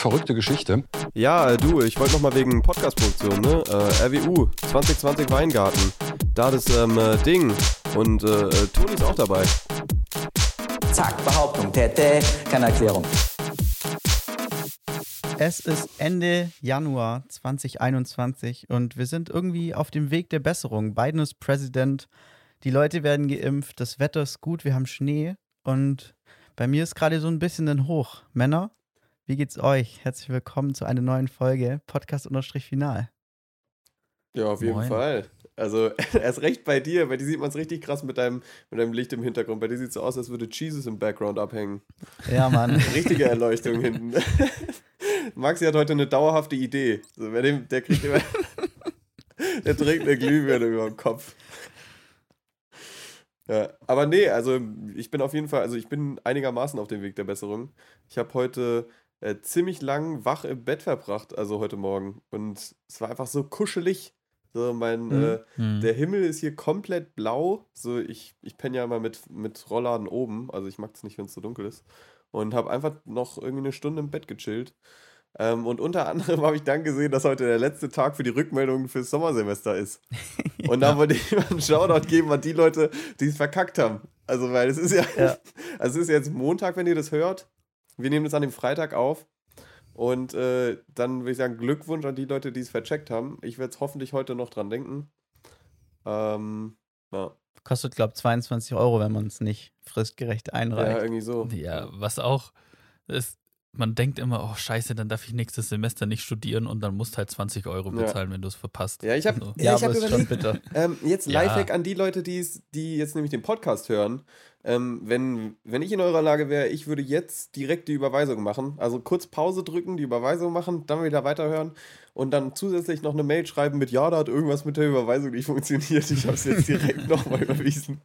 verrückte Geschichte. Ja, du, ich wollte nochmal wegen Podcast-Produktion, ne? Äh, RWU, 2020 Weingarten. Da das ähm, äh, Ding. Und äh, äh, Toni ist auch dabei. Zack, Behauptung, Tete, keine Erklärung. Es ist Ende Januar 2021 und wir sind irgendwie auf dem Weg der Besserung. Biden ist Präsident, die Leute werden geimpft, das Wetter ist gut, wir haben Schnee und bei mir ist gerade so ein bisschen ein Hoch. Männer, wie geht's euch? Herzlich willkommen zu einer neuen Folge Podcast-Final. Ja, auf jeden Moin. Fall. Also erst recht bei dir, bei dir sieht man es richtig krass mit deinem, mit deinem Licht im Hintergrund. Bei dir sieht es so aus, als würde Jesus im Background abhängen. Ja, Mann. Richtige Erleuchtung hinten. Maxi hat heute eine dauerhafte Idee. So, wer dem, der kriegt immer. der trägt eine Glühbirne über dem Kopf. Ja, aber nee, also ich bin auf jeden Fall, also ich bin einigermaßen auf dem Weg der Besserung. Ich habe heute äh, ziemlich lang wach im Bett verbracht, also heute Morgen. Und es war einfach so kuschelig. So, mein, Mhm. äh, Hm. der Himmel ist hier komplett blau. So, ich, ich penne ja immer mit, mit Rollladen oben. Also ich mag es nicht, wenn es so dunkel ist. Und habe einfach noch irgendwie eine Stunde im Bett gechillt. Ähm, und unter anderem habe ich dann gesehen, dass heute der letzte Tag für die Rückmeldungen fürs Sommersemester ist. Und da wollte ich mal einen Shoutout geben an die Leute, die es verkackt haben. Also, weil es ist ja, Ja. also es ist jetzt Montag, wenn ihr das hört. Wir nehmen das an dem Freitag auf. Und äh, dann würde ich sagen, Glückwunsch an die Leute, die es vercheckt haben. Ich werde es hoffentlich heute noch dran denken. Ähm, ja. Kostet, glaube ich, 22 Euro, wenn man es nicht fristgerecht ja, einreicht. irgendwie so. Ja, was auch ist, man denkt immer, oh scheiße, dann darf ich nächstes Semester nicht studieren und dann musst halt 20 Euro Ja. bezahlen, wenn du es verpasst. Ja, ich habe So. ja, ich hab aber ist schon bitter. Ähm, jetzt Ja. Lifehack an die Leute, die's, die jetzt nämlich den Podcast hören. Ähm, wenn, wenn ich in eurer Lage wäre, ich würde jetzt direkt die Überweisung machen. Also kurz Pause drücken, die Überweisung machen, dann wieder weiterhören und dann zusätzlich noch eine Mail schreiben mit, ja, da hat irgendwas mit der Überweisung nicht funktioniert. Ich habe es jetzt direkt nochmal überwiesen.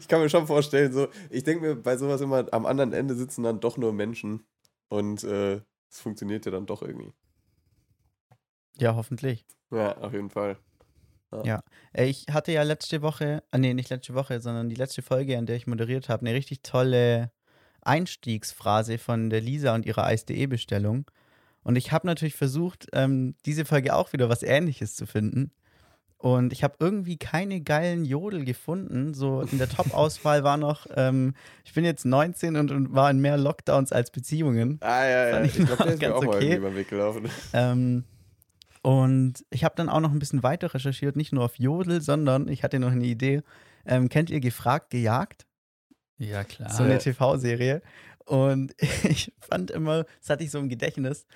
Ich kann mir schon vorstellen, so, ich denke mir bei sowas immer, am anderen Ende sitzen dann doch nur Menschen und äh, es funktioniert ja dann doch irgendwie. Ja, hoffentlich. Ja, auf jeden Fall. Ja. Äh, Ich hatte ja letzte Woche, ah, nee, nicht letzte Woche, sondern die letzte Folge, an der ich moderiert habe, eine richtig tolle Einstiegsphrase von der Lisa und ihrer Eis.de-Bestellung. Und ich habe natürlich versucht, ähm, diese Folge auch wieder was Ähnliches zu finden. Und ich habe irgendwie keine geilen Jodel gefunden. So in der Top-Auswahl war noch, ähm, ich bin jetzt 19 und, und war in mehr Lockdowns als Beziehungen. Ah, ja, ja. Ich ich glaube, der ist mir auch mal okay. irgendwie über den Weg gelaufen. Ähm, und ich habe dann auch noch ein bisschen weiter recherchiert, nicht nur auf Jodel, sondern ich hatte noch eine Idee. Ähm, kennt ihr Gefragt, gejagt? Ja, klar. So eine TV-Serie. Und ich fand immer, das hatte ich so im Gedächtnis,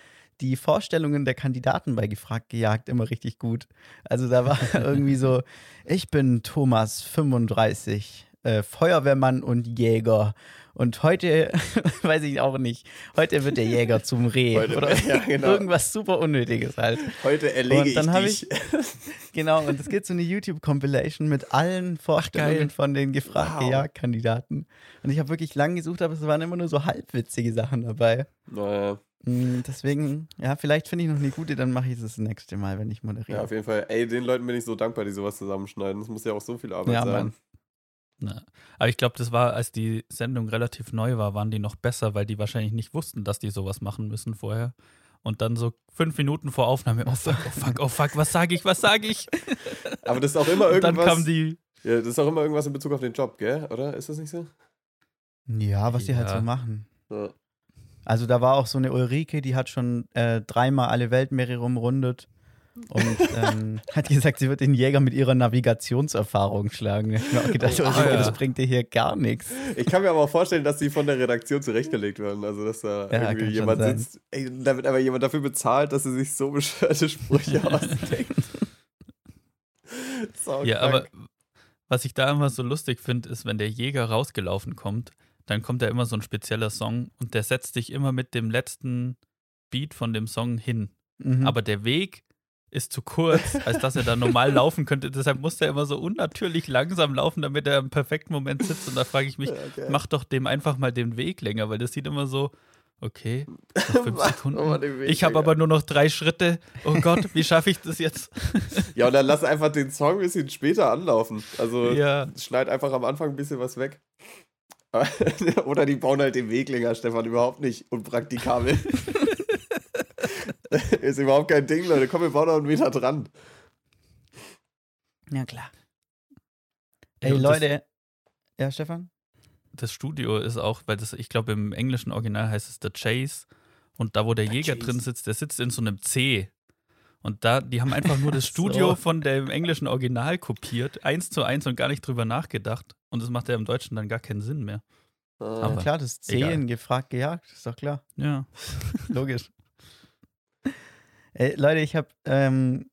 die Vorstellungen der Kandidaten bei Gefragt, gejagt immer richtig gut. Also da war irgendwie so, ich bin Thomas, 35, äh, Feuerwehrmann und Jäger. Und heute, weiß ich auch nicht, heute wird der Jäger zum Reh. Heute- oder ja, genau. irgendwas super Unnötiges halt. Heute erlege Und dann ich habe dich. Genau, und es gibt so eine YouTube-Compilation mit allen Vorstellungen geil. von den gefragt Wow. Gejagt-Kandidaten. Und ich habe wirklich lang gesucht, aber es waren immer nur so halbwitzige Sachen dabei. naja, Deswegen, ja, vielleicht finde ich noch eine gute, dann mache ich es das nächste Mal, wenn ich ja, moderiere. auf jeden Fall. Ey, den Leuten bin ich so dankbar, die sowas zusammenschneiden. Das muss ja auch so viel Arbeit Ja, sein. Ja. Aber ich glaube, das war, als die Sendung relativ neu war, waren die noch besser, weil die wahrscheinlich nicht wussten, dass die sowas machen müssen vorher. Und dann so fünf Minuten vor Aufnahme, oh fuck, oh fuck, oh fuck, was sage ich, was sage ich? Aber das ist auch immer Und dann irgendwas. kam die, ja, das ist auch immer irgendwas in Bezug auf den Job, gell? Oder? Ist das nicht so? Ja, was die halt Ja. so machen. Ja. Also da war auch so eine Ulrike, die hat schon äh, dreimal alle Weltmeere rumrundet und ähm, hat gesagt, sie wird den Jäger mit ihrer Navigationserfahrung schlagen. Ich habe mir auch gedacht, Oh, Ulrike, ja. das bringt dir hier gar nichts. Ich kann mir aber auch vorstellen, dass die von der Redaktion zurechtgelegt werden. Also, dass da Ja, irgendwie jemand sitzt. Ey, da wird aber jemand dafür bezahlt, dass sie sich so bescheuerte Sprüche ausdenkt. Ja, krank. aber was ich da immer so lustig finde, ist, wenn der Jäger rausgelaufen kommt, dann kommt da immer so ein spezieller Song und der setzt dich immer mit dem letzten Beat von dem Song hin. Mhm. Aber der Weg ist zu kurz, als dass er da normal laufen könnte. Deshalb muss er immer so unnatürlich langsam laufen, damit er im perfekten Moment sitzt. Und da frage ich mich, geil. mach doch dem einfach mal den Weg länger, weil das sieht immer so, okay, noch fünf Sekunden. ich habe aber nur noch drei Schritte. Oh Gott, wie schaffe ich das jetzt? Ja, und dann lass einfach den Song ein bisschen später anlaufen. Also ja, schneid einfach am Anfang ein bisschen was weg. Oder die bauen halt den Weg länger, Stefan, überhaupt nicht unpraktikabel. ist überhaupt kein Ding, Leute. Komm, wir bauen noch einen Meter dran. Ja, klar. Ja, Ey, das- Leute. Ja, Stefan? Das Studio ist auch, weil das, ich glaube, im englischen Original heißt es The Chase. Und da, wo der The Jäger Chase. drin sitzt, der sitzt in so einem C. Und da, die haben einfach nur das Studio So. von dem englischen Original kopiert, eins zu eins und gar nicht drüber nachgedacht. Und das macht ja im Deutschen dann gar keinen Sinn mehr. Ja, Aber klar, das egal. Zehen gefragt, gejagt. Ist doch klar. Ja. Logisch. Ey, Leute, ich habe ähm,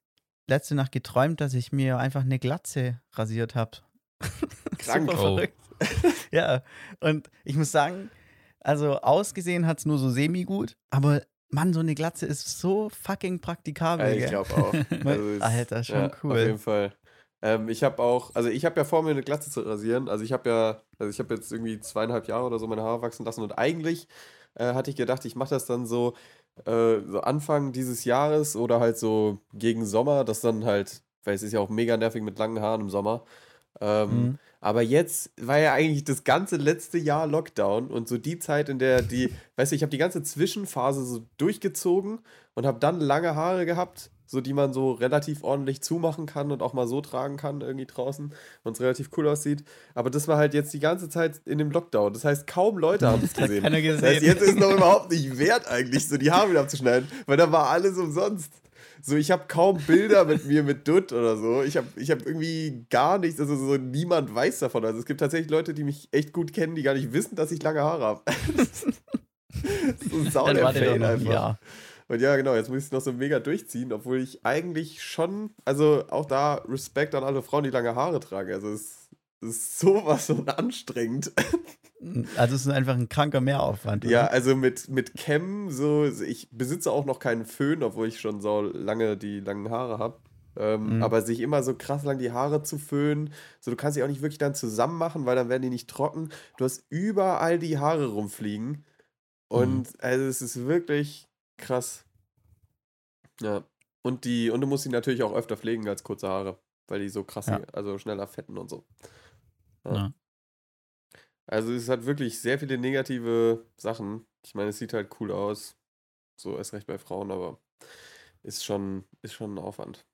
letzte Nacht geträumt, dass ich mir einfach eine Glatze rasiert habe. Krank. Super Oh. verrückt. ja, und ich muss sagen, also ausgesehen hat es nur so semi-gut, aber Mann, so eine Glatze ist so fucking praktikabel. Ja, ich glaube auch. Also Alter, schon ja, cool. Auf jeden Fall. Ähm, ich habe auch, also ich habe ja vor mir eine Glatze zu rasieren. Also ich habe ja, also ich habe jetzt irgendwie zweieinhalb Jahre oder so meine Haare wachsen lassen und eigentlich äh, hatte ich gedacht, ich mache das dann so, äh, so Anfang dieses Jahres oder halt so gegen Sommer, das dann halt, weil es ist ja auch mega nervig mit langen Haaren im Sommer. Ähm, Mhm. Aber jetzt war ja eigentlich das ganze letzte Jahr Lockdown und so die Zeit, in der die, weißt du, ich habe die ganze Zwischenphase so durchgezogen und habe dann lange Haare gehabt, so die man so relativ ordentlich zumachen kann und auch mal so tragen kann irgendwie draußen und es relativ cool aussieht. Aber das war halt jetzt die ganze Zeit in dem Lockdown. Das heißt, kaum Leute haben es gesehen. keiner Das heißt, gesehen. jetzt ist noch überhaupt nicht wert eigentlich, so die Haare wieder abzuschneiden, weil da war alles umsonst. So, ich habe kaum Bilder mit mir mit Dutt oder so. Ich habe ich hab irgendwie gar nichts, also so niemand weiß davon. Also es gibt tatsächlich Leute, die mich echt gut kennen, die gar nicht wissen, dass ich lange Haare habe. so sau Dann der Fail ein einfach. Jahr. Und ja, genau, jetzt muss ich es noch so mega durchziehen, obwohl ich eigentlich schon, also auch da Respekt an alle Frauen, die lange Haare tragen. Also es ist sowas von anstrengend. Also es ist einfach ein kranker Mehraufwand. Ja, oder? also mit, mit Cam, so, ich besitze auch noch keinen Föhn, obwohl ich schon so lange die langen Haare habe. Ähm, Mhm. Aber sich immer so krass lang die Haare zu föhnen, so du kannst sie auch nicht wirklich dann zusammen machen, weil dann werden die nicht trocken. Du hast überall die Haare rumfliegen. Und also es ist wirklich krass. Ja. Und die, und du musst sie natürlich auch öfter pflegen als kurze Haare, weil die so krass, Ja. also schneller fetten und so. Ja. Ja. Also es hat wirklich sehr viele negative Sachen. Ich meine, es sieht halt cool aus. So erst recht bei Frauen, aber ist schon, ist schon ein Aufwand.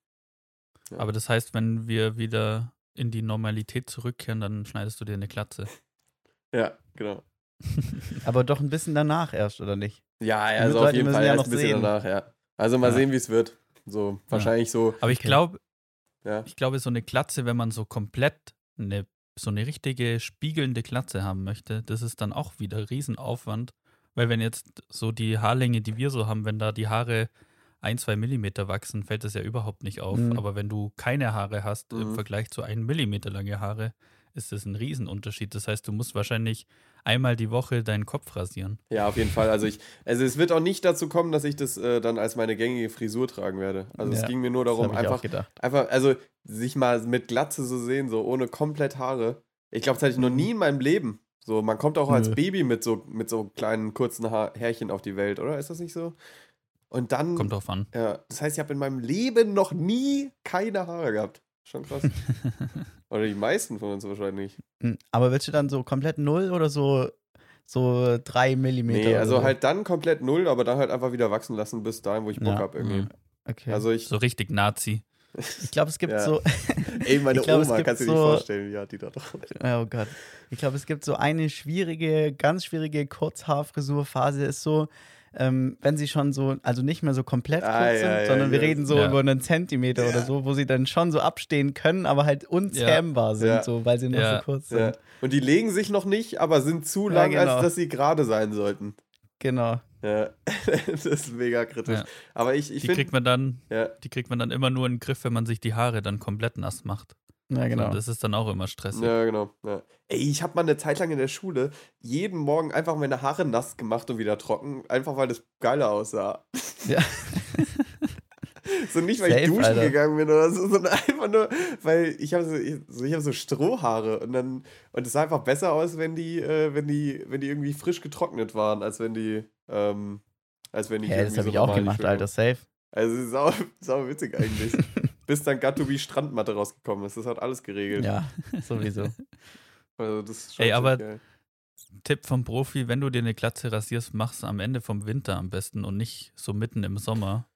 Ja. Aber das heißt, wenn wir wieder in die Normalität zurückkehren, dann schneidest du dir eine Glatze. Ja, genau. Aber doch ein bisschen danach erst, oder nicht? Ja, Die also auf jeden Fall ja erst noch ein bisschen sehen. danach, ja. Also mal Ja. sehen, wie es wird. So, wahrscheinlich so, Aber ich glaube, ja. ich glaube, so eine Glatze, wenn man so komplett eine, so eine richtige spiegelnde Glatze haben möchte, das ist dann auch wieder Riesenaufwand. Weil wenn jetzt so die Haarlänge, die wir so haben, wenn da die Haare ein, zwei Millimeter wachsen, fällt das ja überhaupt nicht auf. Mhm. Aber wenn du keine Haare hast im Mhm. Vergleich zu einem Millimeter lange Haare, ist das ein Riesenunterschied. Das heißt, du musst wahrscheinlich einmal die Woche deinen Kopf rasieren. Ja, auf jeden Fall. Also ich, also es wird auch nicht dazu kommen, dass ich das äh, dann als meine gängige Frisur tragen werde. Also es Ja, ging mir nur darum, einfach, einfach, also sich mal mit Glatze so sehen, so ohne komplett Haare. Ich glaube, das hatte ich noch nie in meinem Leben. So, man kommt auch als Nö. Baby mit so, mit so kleinen kurzen Haar Härchen auf die Welt, oder? Ist das nicht so? Und dann, Kommt drauf an. ja, das heißt, ich habe in meinem Leben noch nie keine Haare gehabt. Schon krass. oder die meisten von uns wahrscheinlich. Hm, Aber willst du dann so komplett null oder so, so drei Millimeter? Nee, also so? halt dann komplett null, aber dann halt einfach wieder wachsen lassen bis dahin, wo ich Bock Ja. hab irgendwie. Mhm. Okay. Also ich, So richtig Nazi. ich glaube, es gibt Ja. so. ey, meine ich glaub, Oma, kannst du dir nicht so- vorstellen, wie hat die da drauf. Oh Gott. Ich glaube, es gibt so eine schwierige, ganz schwierige Kurzhaarfrisurphase ist so, ähm, wenn sie schon so, also nicht mehr so komplett kurz Ah, sind, ja, ja, sondern wir ja. reden so Ja. über einen Zentimeter oder Ja. so, wo sie dann schon so abstehen können, aber halt unzähmbar sind, Ja. so, weil sie noch Ja. so kurz sind. Ja. Und die legen sich noch nicht, aber sind zu Ja, lang, genau. als dass sie gerade sein sollten. Genau. Ja, das ist mega kritisch. Ja. Aber ich, ich Die kriegt finde, man dann, ja, die kriegt man dann immer nur in den Griff, wenn man sich die Haare dann komplett nass macht. Ja, genau. Und das ist dann auch immer stressig. ja, genau. Ja. Ey, ich habe mal eine Zeit lang in der Schule jeden Morgen einfach meine Haare nass gemacht und wieder trocken, einfach weil das geiler aussah. Ja. So nicht, weil ich Safe, duschen Alter. gegangen bin oder so, sondern einfach nur, weil ich habe so, ich, so, ich hab so Strohhaare und dann und es sah einfach besser aus, wenn die, äh, wenn die, wenn die irgendwie frisch getrocknet waren, als wenn die, ähm, als wenn die Ja, das habe so ich auch gemacht, Alter, safe. Also sau, sau witzig eigentlich. Bis dann Gatubi Strandmatte rausgekommen ist. Das hat alles geregelt. Ja, sowieso. Also das ist schon Ey, aber- geil. Tipp vom Profi, wenn du dir eine Glatze rasierst, mach's am Ende vom Winter am besten und nicht so mitten im Sommer.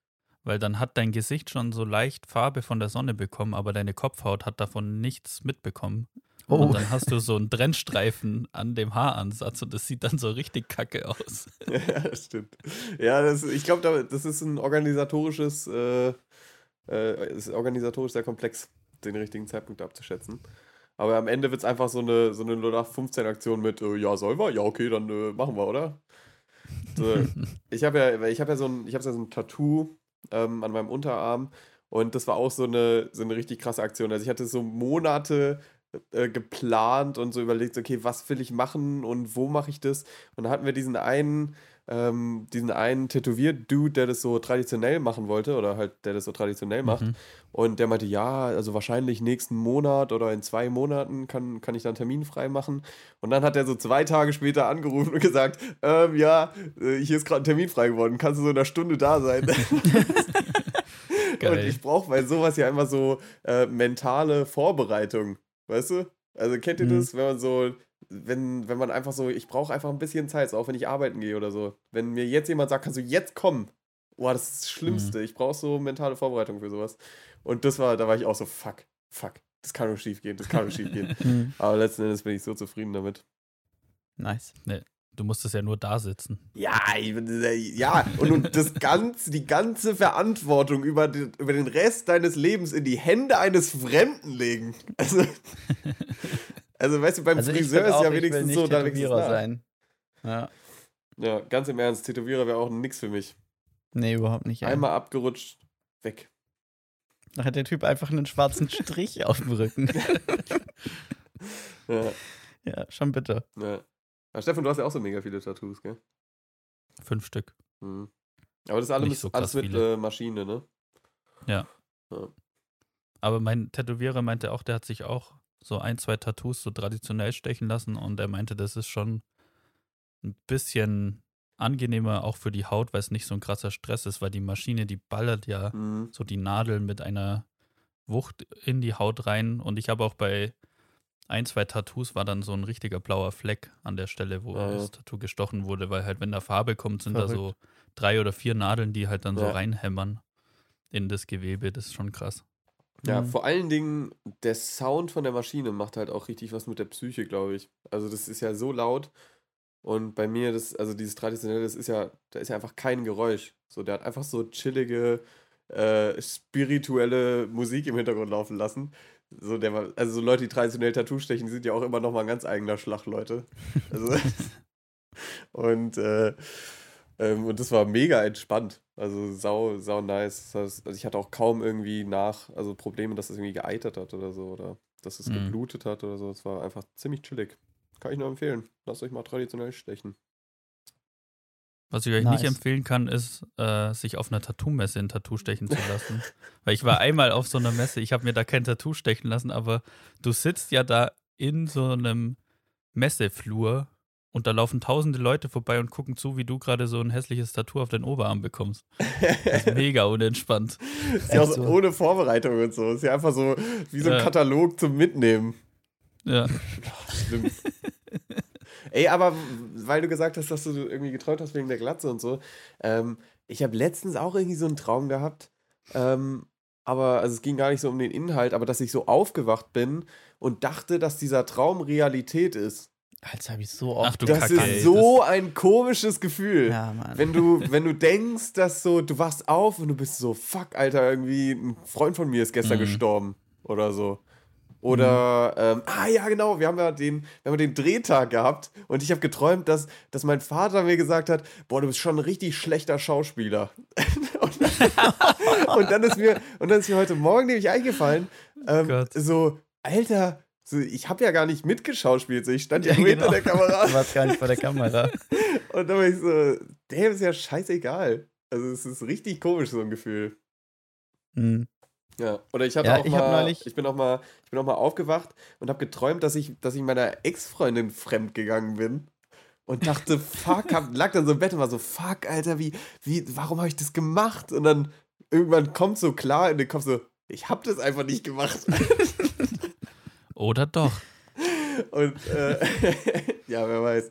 weil dann hat dein Gesicht schon so leicht Farbe von der Sonne bekommen, aber deine Kopfhaut hat davon nichts mitbekommen. Oh. Und dann hast du so einen Trennstreifen an dem Haaransatz und das sieht dann so richtig kacke aus. Ja, das stimmt. Ja, das, ich glaube, das ist ein organisatorisches, äh, äh, ist organisatorisch sehr komplex, den richtigen Zeitpunkt abzuschätzen. Aber am Ende wird es einfach so eine, so eine 0815-Aktion mit, äh, ja, soll wir? Ja, okay, dann äh, machen wir, oder? So, ich habe ja, ich habe ja so ein, ich habe ja so ein Tattoo ähm, an meinem Unterarm und das war auch so eine, so eine richtig krasse Aktion. Also ich hatte so Monate äh, geplant und so überlegt, okay, was will ich machen und wo mache ich das? Und dann hatten wir diesen einen, ähm, diesen einen Tätowier-Dude, der das so traditionell machen wollte oder halt, der das so traditionell macht. Mhm. Und der meinte, ja, also wahrscheinlich nächsten Monat oder in zwei Monaten kann, kann ich dann Termin frei machen. Und dann hat er so zwei Tage später angerufen und gesagt, ähm, ja, äh, hier ist gerade ein Termin frei geworden, kannst du so in einer Stunde da sein? Und ich brauche bei sowas ja immer so äh, mentale Vorbereitung, weißt du? Also kennt ihr Mhm. das, wenn man so, wenn, wenn man einfach so, ich brauche einfach ein bisschen Zeit, so auch wenn ich arbeiten gehe oder so. Wenn mir jetzt jemand sagt, kannst du jetzt kommen? Boah, das ist das Schlimmste. Ich brauche so mentale Vorbereitung für sowas. Und das war, da war ich auch so, fuck, fuck, das kann nur schief gehen, das kann nur schief gehen. Hm, Aber letzten Endes bin ich so zufrieden damit. nice. Du musstest ja nur da sitzen. Ja, bin, äh, ja, und, und das ganze, die ganze Verantwortung über den, über den Rest deines Lebens in die Hände eines Fremden legen. Also, also weißt du, beim Also Friseur ist auch, ja wenigstens so, da Tätowierer sein. Ja. Ja, ganz im Ernst, Tätowierer wäre auch nix für mich. Nee, überhaupt nicht. ey. Einmal abgerutscht, weg. Da hat der Typ einfach einen schwarzen Strich auf dem Rücken. Ja, Ja, schon bitter. ja. Aber Stefan, du hast ja auch so mega viele Tattoos, gell? Fünf Stück. Mhm. Aber das ist alles, so alles mit äh, Maschine, ne? Aber mein Tätowierer meinte auch, der hat sich auch so ein, zwei Tattoos so traditionell stechen lassen und er meinte, das ist schon ein bisschen angenehmer auch für die Haut, weil es nicht so ein krasser Stress ist, weil die Maschine, die ballert ja Mhm. so die Nadeln mit einer Wucht in die Haut rein. Und ich habe auch bei ein, zwei Tattoos war dann so ein richtiger blauer Fleck an der Stelle, wo ja. das Tattoo gestochen wurde, weil halt, wenn da Farbe kommt, sind da so Verrückt. drei oder vier Nadeln, die halt dann so Ja. reinhämmern in das Gewebe. Das ist schon krass. Ja, Mhm. vor allen Dingen der Sound von der Maschine macht halt auch richtig was mit der Psyche, glaube ich. Also das ist ja so laut und bei mir das, also dieses traditionelle, das ist ja, da ist ja einfach kein Geräusch. So, der hat einfach so chillige, äh, spirituelle Musik im Hintergrund laufen lassen. So, der war, also so Leute, die traditionell Tattoo stechen, die sind ja auch immer noch mal ein ganz eigener Schlag, Leute. Also, und, äh, ähm, und das war mega entspannt. Also sau, sau nice. Das heißt, also ich hatte auch kaum irgendwie nach, also Probleme, dass es irgendwie geeitert hat oder so oder dass es Mhm. geblutet hat oder so. Es war einfach ziemlich chillig. Kann ich nur empfehlen. Lasst euch mal traditionell stechen. Was ich euch Nice. nicht empfehlen kann, ist, äh, sich auf einer Tattoo-Messe ein Tattoo stechen zu lassen. Weil ich war einmal auf so einer Messe, ich habe mir da kein Tattoo stechen lassen, aber du sitzt ja da in so einem Messeflur und da laufen tausende Leute vorbei und gucken zu, wie du gerade so ein hässliches Tattoo auf den Oberarm bekommst. Das ist mega unentspannt. Ist ja auch so so? ohne Vorbereitung und so. Ist ja einfach so wie so ein Ja. Katalog zum Mitnehmen. Ja. Stimmt. Ey, aber weil du gesagt hast, dass du irgendwie geträumt hast wegen der Glatze und so, ähm, ich habe letztens auch irgendwie so einen Traum gehabt, ähm, aber also es ging gar nicht so um den Inhalt, aber dass ich so aufgewacht bin und dachte, dass dieser Traum Realität ist. Alter, habe ich so oft. Ach du das Kacke, ist ey, so ein komisches Gefühl. ja, Mann. Wenn du, wenn du denkst, dass so, du wachst auf und du bist so, fuck, Alter, irgendwie ein Freund von mir ist gestern Mhm. gestorben oder so. Oder, ähm, ah ja, genau, wir haben ja den, wir haben den Drehtag gehabt und ich habe geträumt, dass, dass mein Vater mir gesagt hat, boah, du bist schon ein richtig schlechter Schauspieler. und, dann, und dann ist mir, und dann ist mir heute Morgen nämlich eingefallen, ähm, Gott. so, Alter, so, ich habe ja gar nicht mitgeschauspielt, so, ich stand ja, Ja, hinter genau. der Kamera. Du warst gar nicht vor der Kamera. Und dann war ich so, der ist ja scheißegal. Also es ist richtig komisch, so ein Gefühl. Hm. Ja. Oder ich hatte Ja, auch ich mal, neulich- ich bin auch mal, ich bin auch mal aufgewacht und habe geträumt, dass ich, dass ich meiner Ex-Freundin fremd gegangen bin. Und dachte, fuck, hab, lag dann so im Bett und war so, fuck, Alter, wie, wie, warum habe ich das gemacht? Und dann irgendwann kommt so klar in den Kopf so, ich habe das einfach nicht gemacht. Oder doch. Und äh, ja, wer weiß.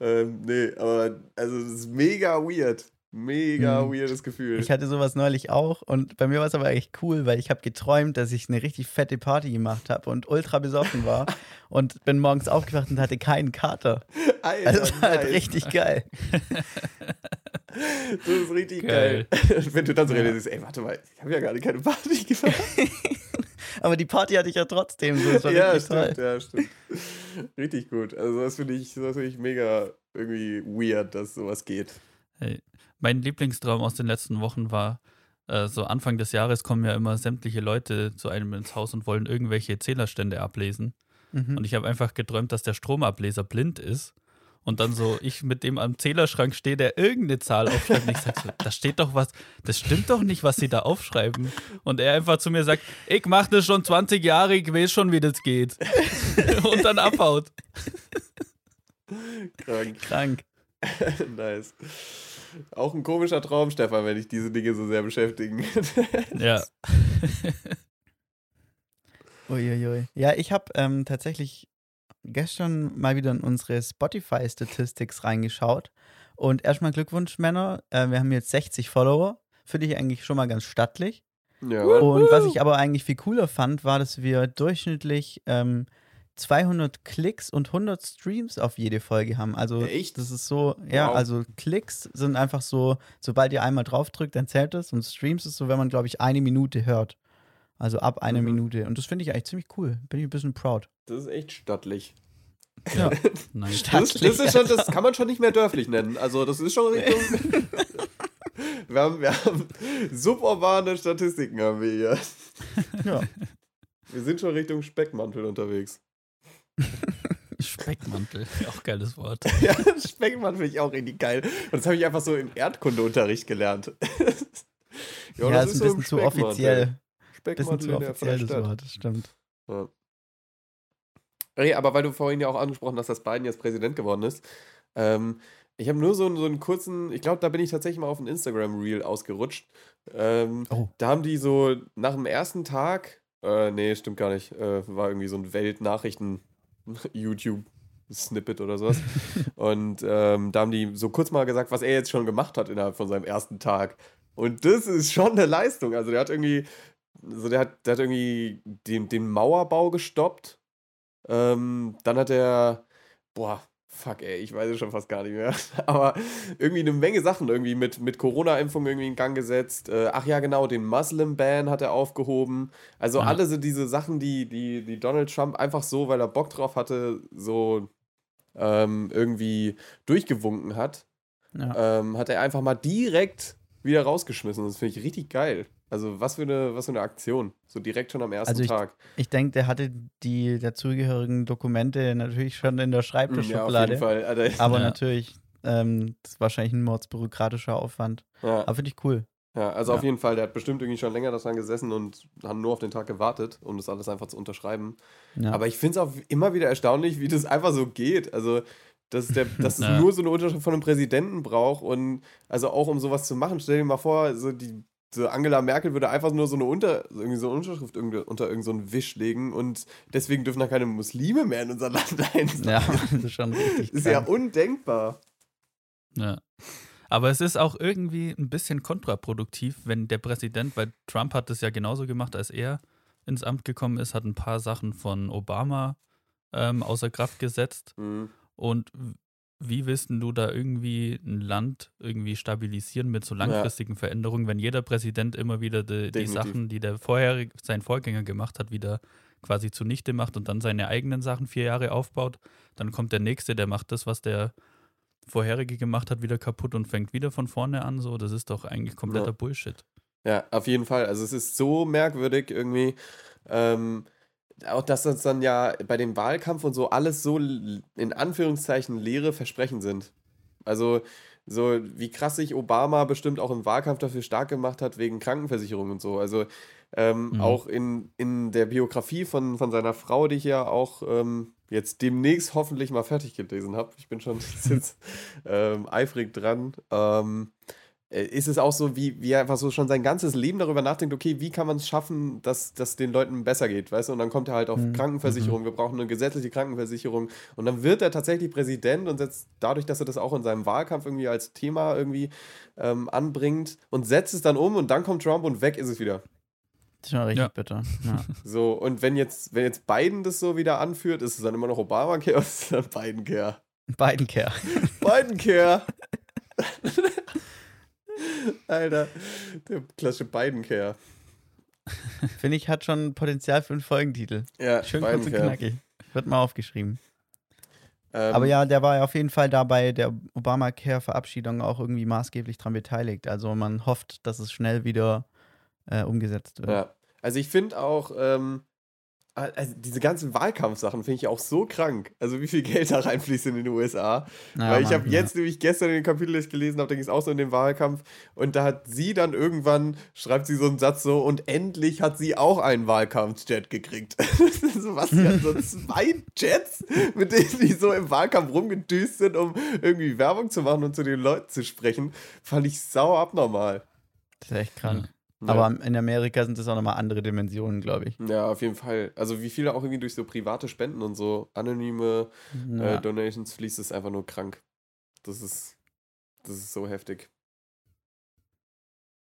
Ähm, nee, aber also das ist mega weird. Mega Hm. weirdes Gefühl. Ich hatte sowas neulich auch und bei mir war es aber echt cool, weil ich habe geträumt, dass ich eine richtig fette Party gemacht habe und ultra besoffen war und bin morgens aufgewacht und hatte keinen Kater. Alter, Also das war halt nice. richtig geil. Das ist richtig Geil. geil. Wenn du dann so Ja. realisierst, ey, warte mal, ich habe ja gar keine Party gemacht. Aber die Party hatte ich ja trotzdem. So, das war ja, richtig stimmt, toll. ja, stimmt. Richtig gut. Also das finde ich, das finde ich mega irgendwie weird, dass sowas geht. Hey, mein Lieblingstraum aus den letzten Wochen war, äh, so Anfang des Jahres kommen ja immer sämtliche Leute zu einem ins Haus und wollen irgendwelche Zählerstände ablesen. Mhm. Und ich habe einfach geträumt, dass der Stromableser blind ist. Und dann so, ich mit dem am Zählerschrank stehe, der irgendeine Zahl aufschreibt. Und ich sage so, da steht doch was, das stimmt doch nicht, was sie da aufschreiben. Und er einfach zu mir sagt, ich mache das schon 20 Jahre, ich weiß schon, wie das geht. Und dann abhaut. Krank. Krank. nice. Auch ein komischer Traum, Stefan, wenn dich diese Dinge so sehr beschäftigen. Ja. Uiuiui. Ja, ich habe ähm, tatsächlich gestern mal wieder in unsere Spotify-Statistics reingeschaut. Und erstmal Glückwunsch, Männer. Äh, wir haben jetzt 60 Follower. Finde ich eigentlich schon mal ganz stattlich. ja. Und was ich aber eigentlich viel cooler fand, war, dass wir durchschnittlich ähm, 200 Klicks und 100 Streams auf jede Folge haben. Also Echt? das ist so, ja, Wow. also Klicks sind einfach so, sobald ihr einmal draufdrückt, dann zählt es. Und Streams ist so, wenn man, glaube ich, eine Minute hört. Also ab einer Mhm. Minute. Und das finde ich eigentlich ziemlich cool. Bin ich ein bisschen proud. Das ist echt stattlich. Ja. Nice. Das, das, ist schon, das kann man schon nicht mehr dörflich nennen. Also das ist schon Richtung. wir, haben, wir haben suburbane Statistiken haben wir hier. Ja. Wir sind schon Richtung Speckmantel unterwegs. Speckmantel, auch geiles Wort. Ja, Speckmantel finde ich auch richtig geil. Und das habe ich einfach so im Erdkundeunterricht gelernt. Ja, das ist ein so bisschen zu Speckmantel. offiziell. Bisschen zu offiziell, das. Wort, das stimmt. Ja. Ey, aber weil du vorhin ja auch angesprochen hast, dass Biden jetzt Präsident geworden ist. Ähm, ich habe nur so, einen- so einen kurzen, ich glaube, da bin ich tatsächlich mal auf ein Instagram-Reel ausgerutscht. Ähm, Oh. Da haben die so nach dem ersten Tag, äh, nee, stimmt gar nicht, äh, war irgendwie so ein Weltnachrichten-YouTube-Snippet oder sowas. Und ähm, da haben die so kurz mal gesagt, was er jetzt schon gemacht hat innerhalb von seinem ersten Tag. Und das ist schon eine Leistung. Also der hat irgendwie, also der hat, der hat irgendwie den, den Mauerbau gestoppt. Ähm, dann hat er, boah, fuck, ey, ich weiß es schon fast gar nicht mehr. Aber irgendwie eine Menge Sachen irgendwie mit, mit Corona-Impfung irgendwie in Gang gesetzt. Äh, ach ja, genau, den Muslim-Ban hat er aufgehoben. Also Ja. alle so diese Sachen, die, die, die Donald Trump einfach so, weil er Bock drauf hatte, so ähm, irgendwie durchgewunken hat, Ja. ähm, hat er einfach mal direkt wieder rausgeschmissen. Das finde ich richtig geil. Also was für eine, was für eine Aktion. So direkt schon am ersten Also ich- Tag. Ich denke, der hatte die dazugehörigen Dokumente natürlich schon in der Ja, auf Schreibtischschublade. jeden Fall. Alter. aber Ja. natürlich, ähm, das ist wahrscheinlich ein mordsbürokratischer Aufwand. Ja. Aber finde ich cool. Ja, also Ja. auf jeden Fall, der hat bestimmt irgendwie schon länger daran gesessen und haben nur auf den Tag gewartet, um das alles einfach zu unterschreiben. Ja. Aber ich finde es auch immer wieder erstaunlich, wie das einfach so geht. Also, dass, der, dass es nur so eine Unterschrift von einem Präsidenten braucht und also auch um sowas zu machen, stell dir mal vor, so die so Angela Merkel würde einfach nur so eine, Unter, irgendwie so eine Unterschrift unter irgendeinen so Wisch legen und deswegen dürfen da keine Muslime mehr in unser Land einsetzen. ja, das ist schon richtig. ist ja undenkbar. Ja. Aber es ist auch irgendwie ein bisschen kontraproduktiv, wenn der Präsident, weil Trump hat das ja genauso gemacht, als er ins Amt gekommen ist, hat ein paar Sachen von Obama ähm, außer Kraft gesetzt. Mhm. Und wie willst du da irgendwie ein Land irgendwie stabilisieren mit so langfristigen Veränderungen, wenn jeder Präsident immer wieder die, die. Sachen, die der vorherige, sein Vorgänger gemacht hat, wieder quasi zunichte macht und dann seine eigenen Sachen vier Jahre aufbaut, dann kommt der nächste, der macht das, was der vorherige gemacht hat, wieder kaputt und fängt wieder von vorne an. So, das ist doch eigentlich kompletter Ja. Bullshit. Ja, auf jeden Fall. Also es ist so merkwürdig irgendwie. Ähm, auch dass das dann ja bei dem Wahlkampf und so alles so in Anführungszeichen leere Versprechen sind. Also so wie krass sich Obama bestimmt auch im Wahlkampf dafür stark gemacht hat wegen Krankenversicherung und so. Also ähm, Mhm. auch in, in der Biografie von, von seiner Frau, die ich ja auch ähm, jetzt demnächst hoffentlich mal fertig gelesen habe. Ich bin schon jetzt ähm, eifrig dran. Ähm, äh, ist es auch so, wie, wie er einfach so schon sein ganzes Leben darüber nachdenkt, okay, wie kann man es schaffen, dass das den Leuten besser geht, weißt du? Und dann kommt er halt auf Mhm. Krankenversicherung, wir brauchen eine gesetzliche Krankenversicherung. Und dann wird er tatsächlich Präsident und setzt dadurch, dass er das auch in seinem Wahlkampf irgendwie als Thema irgendwie ähm, anbringt und setzt es dann um und dann kommt Trump und weg ist es wieder. Das ist schon richtig Ja. bitter. Ja. So, und wenn jetzt, wenn jetzt Biden das so wieder anführt, ist es dann immer noch Obamacare oder ist es dann Biden-Care? Biden-Care. Biden-Care! Alter, der klassische Biden-Care. Finde ich, hat schon Potenzial für einen Folgentitel. Ja, Schön kurz und knackig. Wird mal aufgeschrieben. Ähm, Aber ja, der war ja auf jeden Fall da bei der Obamacare-Verabschiedung auch irgendwie maßgeblich dran beteiligt. Also man hofft, dass es schnell wieder äh, umgesetzt wird. Ja, also ich finde auch, ähm, also diese ganzen Wahlkampfsachen finde ich auch so krank. Also wie viel Geld da reinfließt in den USA. Ja, Weil ich habe jetzt nämlich gestern in den Kapitel, gelesen habe, da ging es auch so in den Wahlkampf. Und da hat sie dann irgendwann, schreibt sie so einen Satz so, und endlich hat sie auch einen Wahlkampfjet gekriegt. so was, sie hat so zwei Jets, mit denen die so im Wahlkampf rumgedüst sind, um irgendwie Werbung zu machen und zu den Leuten zu sprechen. Fand ich sau abnormal. Das ist echt krank. Ja. Aber in Amerika sind das auch nochmal andere Dimensionen, glaube ich. Ja, auf jeden Fall. Also wie viele auch irgendwie durch so private Spenden und so anonyme äh, Ja. Donations fließt, ist einfach nur krank. Das ist, das ist so heftig.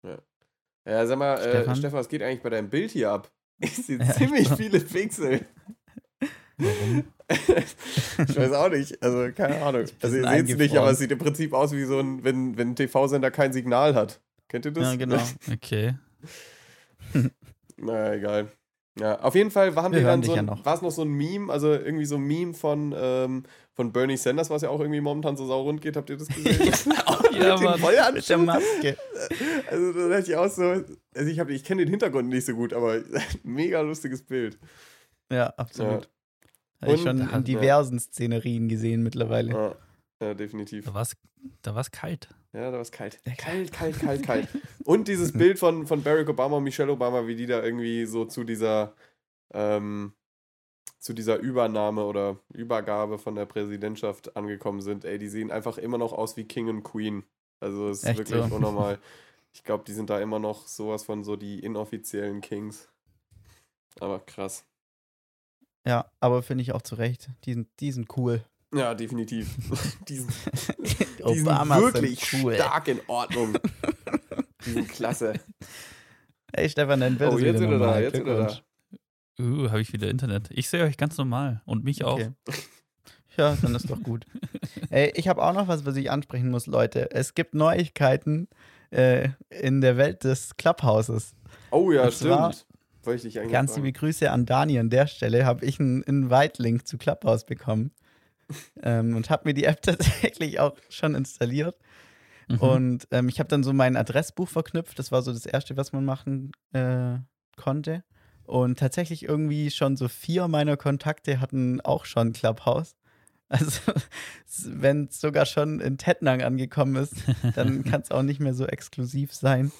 Ja. Ja, sag mal, Stefan, Stefan? äh, Stefan was geht eigentlich bei deinem Bild hier ab? Ich sehe Ja, ziemlich viele Pixel. Warum? ich weiß auch nicht. Also, keine Ahnung. Also, ihr seht es nicht, aber es sieht im Prinzip aus wie so ein, wenn, wenn ein TV-Sender kein Signal hat. Kennt ihr das? Ja, genau. Okay. Na, egal. Ja, auf jeden Fall waren Wir wir dann so ja ein, noch. war es noch so ein Meme, also irgendwie so ein Meme von, ähm, von Bernie Sanders, was ja auch irgendwie momentan so sau rund geht. Habt ihr das gesehen? Ja, Mit. Mit der. Maske. Also da dachte ich auch so, also ich, hab- ich kenne den Hintergrund nicht so gut, aber mega lustiges Bild. Ja, absolut. Ja. Habe ich schon ja. in diversen Szenerien gesehen mittlerweile. Ja, ja definitiv. Da war es da war's kalt. Ja, da war es kalt. Kalt, kalt, kalt, kalt. Und dieses Bild von, von Barack Obama und Michelle Obama, wie die da irgendwie so zu dieser, ähm, zu dieser Übernahme oder Übergabe von der Präsidentschaft angekommen sind. Ey, die sehen einfach immer noch aus wie King und Queen. Also es ist Echt wirklich so? unnormal. Ich glaube, die sind da immer noch sowas von so die inoffiziellen Kings. Aber krass. Ja, aber finde ich auch zu Recht. Die sind, die sind cool. Ja, definitiv. die sind, die sind wirklich sind cool. stark in Ordnung. die sind klasse. Ey, Stefan, dein Bild Oh, jetzt wieder wieder da, normal. jetzt wieder da. Uh, habe ich wieder Internet. Ich sehe euch ganz normal. Und mich auch. Okay. Ja, dann ist doch gut. Ey, ich habe auch noch was, was ich ansprechen muss, Leute. Es gibt Neuigkeiten äh, in der Welt des Clubhouses. Oh ja, Und zwar- stimmt. Wollte ich dich eigentlich Ganz liebe Grüße an Dani an der Stelle. Habe ich einen Invite-Link zu Clubhouse bekommen ähm, und habe mir die App tatsächlich auch schon installiert. Mhm. Und ähm, ich habe dann so mein Adressbuch verknüpft. Das war so das Erste, was man machen äh, konnte. Und tatsächlich irgendwie schon so vier meiner Kontakte hatten auch schon Clubhouse. Also, wenn es sogar schon in Tettnang angekommen ist, dann kann es auch nicht mehr so exklusiv sein.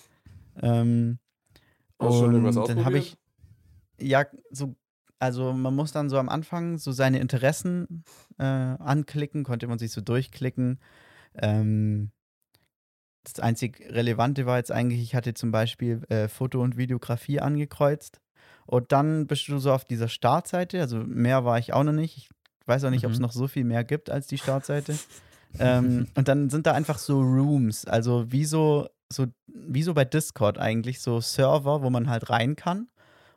Ähm, Hast du schon irgendwas und dann habe ausprobiert? ich, ja, so, also man muss dann so am Anfang so seine Interessen äh, anklicken, konnte man sich so durchklicken. Ähm, das einzig Relevante war jetzt eigentlich, ich hatte zum Beispiel äh, Foto und Videografie angekreuzt. Und dann bist du so auf dieser Startseite, also mehr war ich auch noch nicht. Ich weiß auch nicht, ob es Mhm. noch so viel mehr gibt als die Startseite. ähm, und dann sind da einfach so Rooms, also wie so, so, wie so bei Discord eigentlich, so Server, wo man halt rein kann.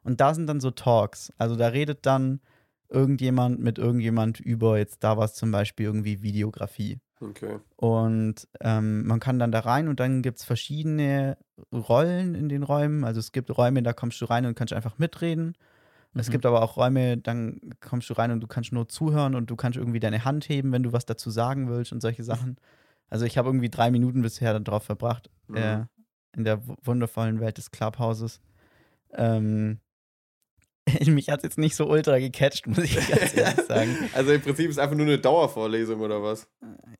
Und da sind dann so Talks. Also da redet dann irgendjemand mit irgendjemand über, jetzt da war es zum Beispiel irgendwie Videografie. Okay. Und ähm, man kann dann da rein und dann gibt es verschiedene Rollen in den Räumen. Also es gibt Räume, da kommst du rein und kannst einfach mitreden. Es Mhm. gibt aber auch Räume, dann kommst du rein und du kannst nur zuhören und du kannst irgendwie deine Hand heben, wenn du was dazu sagen willst und solche Sachen. Also ich habe irgendwie drei Minuten bisher darauf verbracht, Mhm. äh, in der wu- wundervollen Welt des Clubhouses. Ähm, mich hat es jetzt nicht so ultra gecatcht, muss ich ganz ehrlich sagen. Also im Prinzip ist einfach nur eine Dauervorlesung oder was?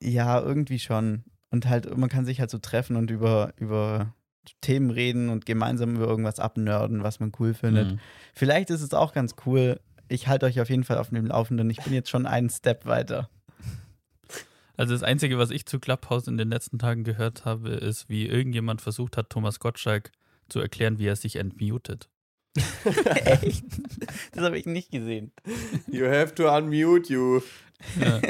Ja, irgendwie schon. Und halt, man kann sich halt so treffen und über, über Themen reden und gemeinsam über irgendwas abnörden, was man cool findet. Mhm. Vielleicht ist es auch ganz cool. Ich halte euch auf jeden Fall auf dem Laufenden. Ich bin jetzt schon einen Step weiter. Also das Einzige, was ich zu Clubhouse in den letzten Tagen gehört habe, ist, wie irgendjemand versucht hat, Thomas Gottschalk zu erklären, wie er sich entmutet. Echt? Das habe ich nicht gesehen. You have to unmute you. Ja.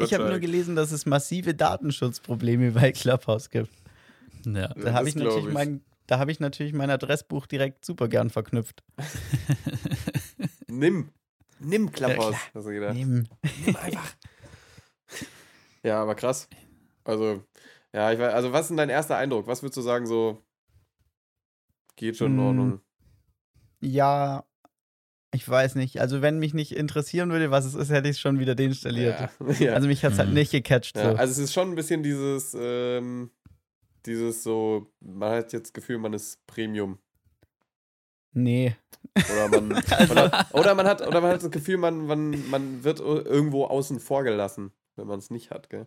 Ich habe nur gelesen, dass es massive Datenschutzprobleme bei Clubhouse gibt. ja. Da Ja, habe ich, natürlich ich. mein, da hab ich natürlich mein Adressbuch direkt super gern verknüpft. Nimm. Nimm Clubhouse. klar. hast du gedacht. Nehmen. Nimm einfach. Ja, aber krass. Also, ja, ich weiß, also was ist denn dein erster Eindruck? Was würdest du sagen, so geht schon in Hm, Ordnung? Ja, ich weiß nicht. Also, wenn mich nicht interessieren würde, was es ist, hätte ich es schon wieder deinstalliert. Ja, ja. Also, mich hat es halt Mhm. nicht gecatcht. ja, So. also es ist schon ein bisschen dieses, ähm, dieses so, man hat jetzt das Gefühl, man ist Premium. nee. Oder man, Also oder, oder man hat, oder man hat das Gefühl, man, man, man wird irgendwo außen vor gelassen, wenn man es nicht hat, gell?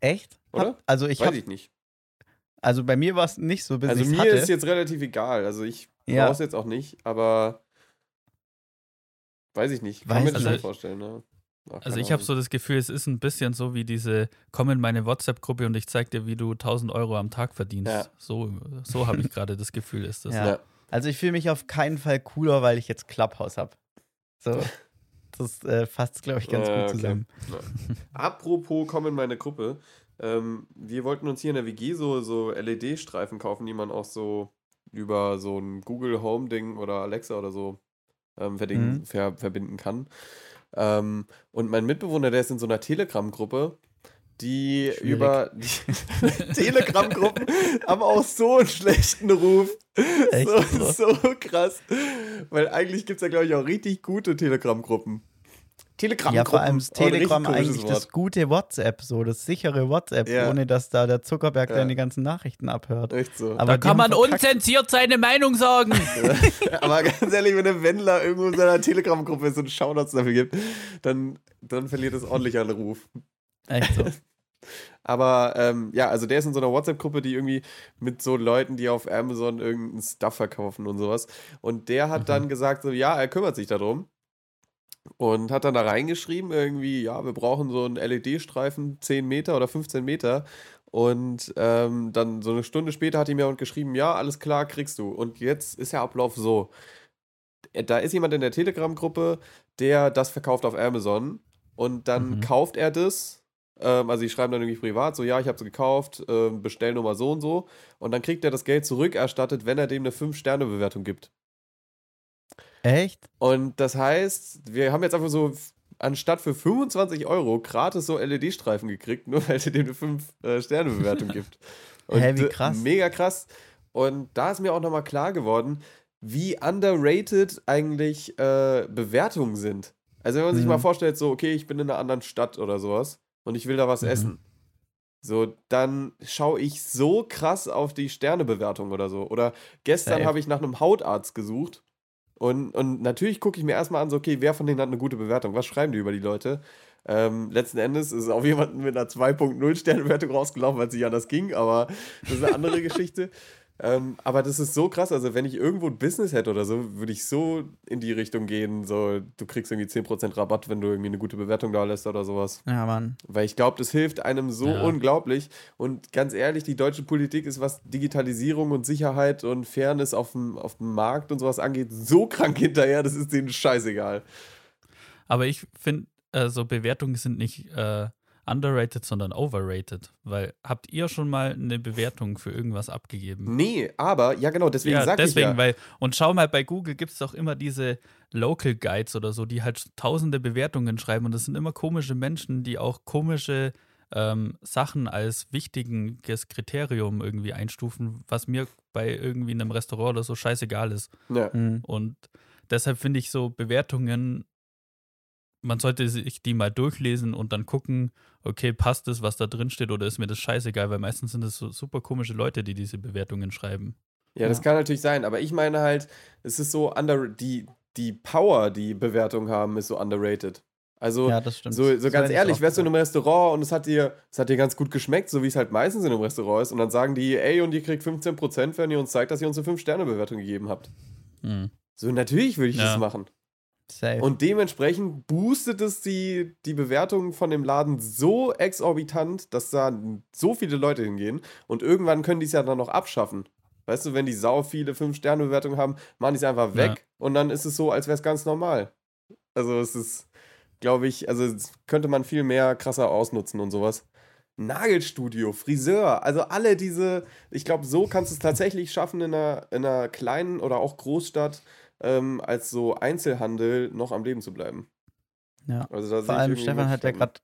Echt? Oder? Hab, also, ich Weiß habe ich nicht. Also bei mir war es nicht so, bis Also ich's mir hatte. ist jetzt relativ egal. Also ich Ja. brauche es jetzt auch nicht, aber weiß ich nicht. Kann Weiß mir das also schon vorstellen, ne? Ach, Also ich habe so das Gefühl, es ist ein bisschen so wie diese, komm in meine WhatsApp-Gruppe und ich zeig dir, wie du 1000 Euro am Tag verdienst. Ja. So, so habe ich gerade das Gefühl, ist das. Ja. Ja. Also ich fühle mich auf keinen Fall cooler, weil ich jetzt Clubhouse habe. So, das äh, fasst, glaube ich, ganz Äh, gut okay. zusammen. Apropos, komm in meine Gruppe. Ähm, wir wollten uns hier in der WG so, so LED-Streifen kaufen, die man auch so über so ein Google Home-Ding oder Alexa oder so ähm, verdingen, Mhm. ver, verbinden kann. Ähm, und mein Mitbewohner, der ist in so einer Telegram-Gruppe, die Schwierig. über Telegram-Gruppen haben auch so einen schlechten Ruf. Echt? So, so krass. Weil eigentlich gibt es ja, glaube ich, auch richtig gute Telegram-Gruppen. Telegram-Gruppen. Ja, vor allem ist ein richtig Telegram eigentlich Wort. das gute WhatsApp, so das sichere WhatsApp, Ja. ohne dass da der Zuckerberg Ja. deine ganzen Nachrichten abhört. Echt so. Aber Da kann man verkackt. unzensiert seine Meinung sagen. Aber ganz ehrlich, wenn der Wendler irgendwo in seiner Telegram-Gruppe so einen Shoutouts dafür gibt, dann, dann verliert es ordentlich an Ruf. Echt so. Aber ähm, ja, also der ist in so einer WhatsApp-Gruppe, die irgendwie mit so Leuten, die auf Amazon irgendeinen Stuff verkaufen und sowas. Und der hat Mhm. dann gesagt, so ja, er kümmert sich darum. Und hat dann da reingeschrieben, irgendwie, ja, wir brauchen so einen LED-Streifen, 10 Meter oder 15 Meter. Und ähm, dann so eine Stunde später hat ihm jemand geschrieben, ja, alles klar, kriegst du. Und jetzt ist der Ablauf so. Äh, Da ist jemand in der Telegram-Gruppe, der das verkauft auf Amazon. Und dann Mhm. kauft er das. Ähm, also die schreiben dann irgendwie privat, so ja, ich habe es gekauft, ähm, Bestellnummer so und so. Und dann kriegt er das Geld zurückerstattet, wenn er dem eine 5-Sterne-Bewertung gibt. Echt? Und das heißt, wir haben jetzt einfach so, anstatt für 25 Euro gratis so LED-Streifen gekriegt, nur weil er dem eine 5-Sterne-Bewertung gibt. Und, Hä, wie äh, krass. Mega krass. Und da ist mir auch nochmal klar geworden, wie underrated eigentlich äh, Bewertungen sind. Also wenn man sich Mhm. mal vorstellt, so, okay, ich bin in einer anderen Stadt oder sowas und ich will da was Mhm. essen. So, dann schaue ich so krass auf die Sternebewertung oder so. Oder gestern habe ich nach einem Hautarzt gesucht. Und, und natürlich gucke ich mir erstmal an, so, okay, wer von denen hat eine gute Bewertung? Was schreiben die über die Leute? Ähm, letzten Endes ist auch jemand mit einer 2.0 Sternebewertung rausgelaufen, weil es nicht anders ging, aber das ist eine andere Geschichte. Ähm, aber das ist so krass. Also, wenn ich irgendwo ein Business hätte oder so, würde ich so in die Richtung gehen, so, du kriegst irgendwie 10% Rabatt, wenn du irgendwie eine gute Bewertung da lässt oder sowas. Ja, Mann. Weil ich glaube, das hilft einem so Ja. unglaublich. Und ganz ehrlich, die deutsche Politik ist, was Digitalisierung und Sicherheit und Fairness auf dem, auf dem Markt und sowas angeht, so krank hinterher, das ist denen scheißegal. Aber ich finde, äh, so Bewertungen sind nicht äh, underrated, sondern overrated. Weil habt ihr schon mal eine Bewertung für irgendwas abgegeben? Nee, aber, ja genau, deswegen ja, sag deswegen, ich ja. weil, und schau mal, bei Google gibt es doch immer diese Local Guides oder so, die halt tausende Bewertungen schreiben und das sind immer komische Menschen, die auch komische ähm, Sachen als wichtiges Kriterium irgendwie einstufen, was mir bei irgendwie einem Restaurant oder so scheißegal ist. ja. Mhm. Und deshalb finde ich so Bewertungen, man sollte sich die mal durchlesen und dann gucken, okay, passt das, was da drin steht, oder ist mir das scheißegal, weil meistens sind es so super komische Leute, die diese Bewertungen schreiben. Ja, das Ja. kann natürlich sein, aber ich meine halt, es ist so under, die, die Power, die Bewertungen haben, ist so underrated. Also, Ja, das stimmt. so, so Das ganz ehrlich, wärst du in einem Restaurant und es hat dir, es hat dir ganz gut geschmeckt, so wie es halt meistens in einem Restaurant ist, und dann sagen die, ey, und ihr kriegt 15%, wenn ihr uns zeigt, dass ihr uns eine 5-Sterne-Bewertung gegeben habt. Hm. So, natürlich würde ich Ja. das machen. Safe. Und dementsprechend boostet es die, die Bewertung von dem Laden so exorbitant, dass da so viele Leute hingehen. Und irgendwann können die es ja dann noch abschaffen. Weißt du, wenn die sau viele 5-Sterne-Bewertungen haben, machen die es einfach weg. Ja. Und dann ist es so, als wäre es ganz normal. Also es ist, glaube ich, also könnte man viel mehr krasser ausnutzen und sowas. Nagelstudio, Friseur, also alle diese, ich glaube, so kannst du es tatsächlich schaffen in einer, in einer kleinen oder auch Großstadt ähm, als so Einzelhandel noch am Leben zu bleiben. ja. Also Vor allem Stefan hat ja gerade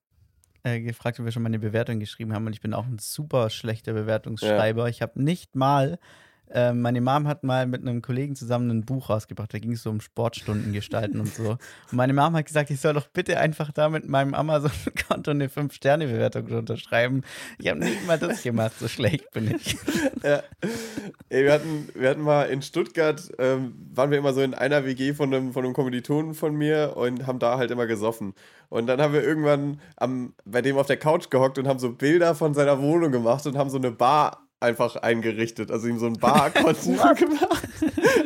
äh, gefragt, ob wir schon mal eine Bewertung geschrieben haben und ich bin auch ein super schlechter Bewertungsschreiber. Ich habe nicht mal, äh, meine Mom hat mal mit einem Kollegen zusammen ein Buch rausgebracht, da ging es so um Sportstunden gestalten und so. Und meine Mom hat gesagt, ich soll doch bitte einfach da mit meinem Amazon-Konto eine 5-Sterne-Bewertung unterschreiben. Ich habe nicht mal das gemacht, so schlecht bin ich. Ja. Ey, wir, hatten, wir hatten mal in Stuttgart, ähm, waren wir immer so in einer WG von einem, von einem Kommilitonen von mir und haben da halt immer gesoffen. Und dann haben wir irgendwann am, bei dem auf der Couch gehockt und haben so Bilder von seiner Wohnung gemacht und haben so eine Bar einfach eingerichtet. Also ihm so ein Bar-Konto gemacht.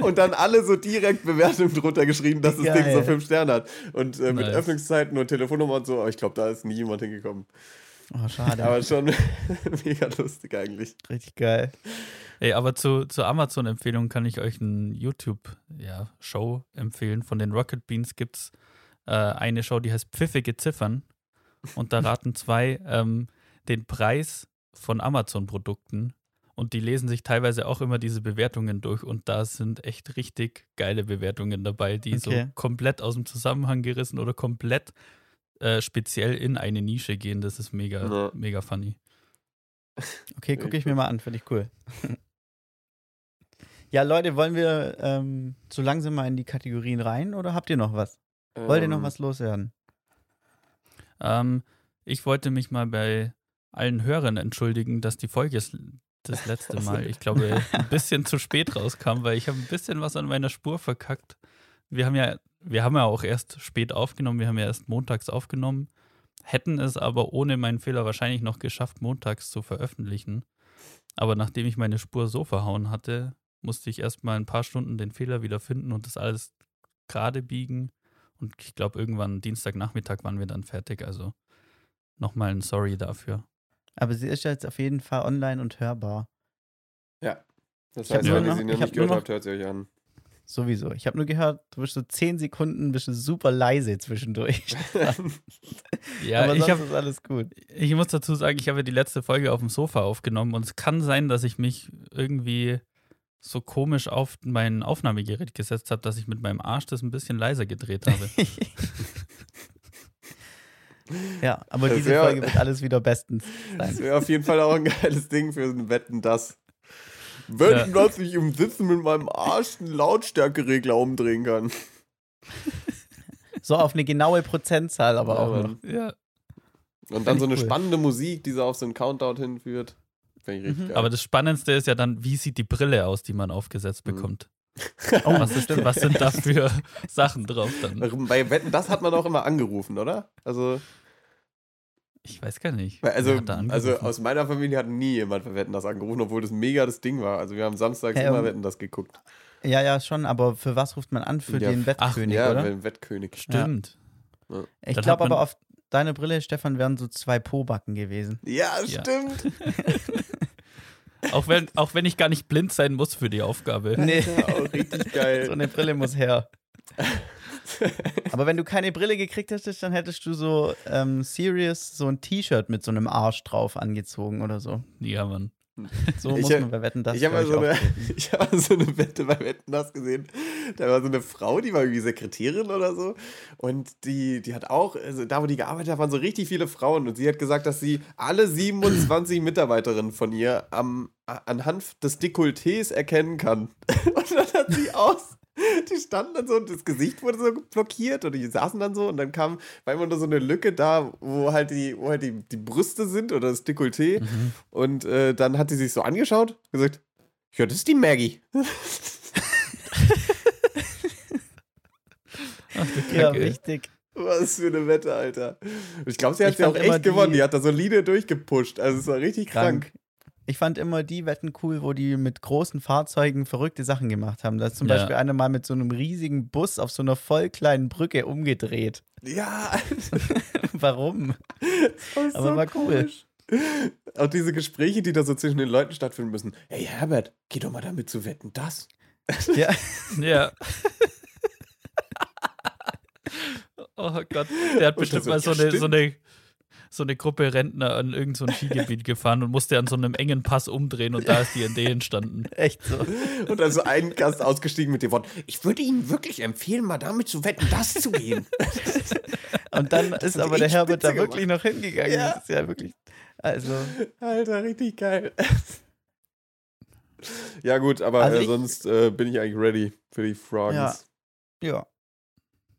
Und dann alle so direkt Bewertungen drunter geschrieben, dass das Ding so Geil. fünf Sterne hat. Und äh, mit Nice. Öffnungszeiten und Telefonnummer und so. Aber ich glaube, da ist nie jemand hingekommen. Oh, schade. Aber schon mega lustig eigentlich. Richtig geil. Ey, aber zu, zur Amazon-Empfehlung kann ich euch eine YouTube-Show empfehlen. Von den Rocket Beans gibt es äh, eine Show, die heißt Pfiffige Ziffern. Und da raten zwei ähm, den Preis von Amazon-Produkten. Und die lesen sich teilweise auch immer diese Bewertungen durch. Und da sind echt richtig geile Bewertungen dabei, die so Okay. komplett aus dem Zusammenhang gerissen oder komplett äh, speziell in eine Nische gehen. Das ist mega, Ja. mega funny. Okay, gucke ich mir mal an, finde ich cool. ja, Leute, wollen wir ähm, so langsam mal in die Kategorien rein oder habt ihr noch was? Wollt ihr noch Ähm, was loswerden? Ähm, ich wollte mich mal bei allen Hörern entschuldigen, dass die Folge das letzte Mal, ich glaube, ein bisschen zu spät rauskam, weil ich habe ein bisschen was an meiner Spur verkackt. Wir haben ja, wir haben ja auch erst spät aufgenommen, wir haben ja erst montags aufgenommen, hätten es aber ohne meinen Fehler wahrscheinlich noch geschafft, montags zu veröffentlichen. Aber nachdem ich meine Spur so verhauen hatte, musste ich erst mal ein paar Stunden den Fehler wieder finden und das alles gerade biegen. Und ich glaube, irgendwann Dienstagnachmittag waren wir dann fertig. Also nochmal ein Sorry dafür. Aber sie ist ja jetzt auf jeden Fall online und hörbar. Ja. Das Ich heißt, wenn ihr sie ich noch nicht gehört noch- habt, hört sie euch an. Sowieso. Ich habe nur gehört, du bist so 10 Sekunden, bist du super leise zwischendurch. Ja, Aber ich, sonst hab, ist alles gut. ich muss dazu sagen, ich habe die letzte Folge auf dem Sofa aufgenommen und es kann sein, dass ich mich irgendwie so komisch auf mein Aufnahmegerät gesetzt habe, dass ich mit meinem Arsch das ein bisschen leiser gedreht habe. ja, aber Das diese wär- Folge wird alles wieder bestens Das sein. wäre auf jeden Fall auch ein geiles Ding für ein Wetten, das. Wetten, dass ich im Sitzen mit meinem Arsch einen Lautstärkeregler umdrehen kann. So auf eine genaue Prozentzahl aber Ja, auch noch. Ja, Und dann so eine cool. spannende Musik, die so auf so einen Countdown hinführt. Finde ich richtig Mhm. geil. aber das Spannendste ist ja dann, wie sieht die Brille aus, die man aufgesetzt Mhm. bekommt? Oh, Was, ist, was sind da für Sachen drauf dann? Bei Wetten, das hat man auch immer angerufen, oder? Also, Ich weiß gar nicht. also, also aus meiner Familie hat nie jemand für Wetten, das angerufen, obwohl das mega das Ding war. Also wir haben samstags Hä, immer Wetten, das geguckt. Ja, ja, schon, aber für was ruft man an? Für Ja, den Wettkönig, ja, oder? wenn Wettkönig. Stimmt. Ich Dann glaube aber auf deiner Brille, Stefan, wären so zwei Po-Backen gewesen. Ja, Ja. stimmt. Auch wenn, auch wenn ich gar nicht blind sein muss für die Aufgabe. Nee, auch richtig geil. so eine Brille muss her. Aber wenn du keine Brille gekriegt hättest, dann hättest du so ähm, serious so ein T-Shirt mit so einem Arsch drauf angezogen oder so. Ja, Mann. So Ich muss hab- man bei Wetten, das ich habe mal, so eine, ich hab mal so eine Wette bei Wetten das gesehen. Da war so eine Frau, die war irgendwie Sekretärin oder so. Und die, die hat auch, also da wo die gearbeitet hat, waren so richtig viele Frauen. Und sie hat gesagt, dass sie alle 27 Mitarbeiterinnen von ihr am, anhand des Dekolletés erkennen kann. Und dann hat sie aus. Die standen dann so und das Gesicht wurde so blockiert und die saßen dann so und dann kam, war immer nur so eine Lücke da, wo halt die, wo halt die, die Brüste sind oder das Dekolleté. Mhm. Und äh, dann hat sie sich so angeschaut und gesagt, ja, das ist die Maggie. Ach, du Ja, richtig. Was für eine Wette, Alter. Und ich glaube, sie hat sie auch echt gewonnen. die- Die hat da solide durchgepusht. Also es war richtig krank. Krank. Ich fand immer die Wetten cool, wo die mit großen Fahrzeugen verrückte Sachen gemacht haben. Da ist zum Ja. Beispiel einer mal mit so einem riesigen Bus auf so einer voll kleinen Brücke umgedreht. Ja, Warum? das ist Aber war cool. komisch. Auch diese Gespräche, die da so zwischen den Leuten stattfinden müssen. Hey Herbert, geh doch mal damit zu wetten, das. Ja, Ja. oh Gott, der hat bestimmt so, mal so ja, eine, so, eine, so eine Gruppe Rentner an irgendein so Skigebiet gefahren und musste an so einem engen Pass umdrehen und da ist die Idee entstanden. echt so. Und dann so ein Gast ausgestiegen mit dem Wort, ich würde Ihnen wirklich empfehlen, mal damit zu wetten, das zu gehen. Und dann ist aber der Herbert da spitze wirklich noch hingegangen. Ja. Das ist ja wirklich. Also, Alter, richtig geil. Ja gut, aber Also äh, sonst äh, bin ich eigentlich ready für die Fragen. Ja. ja.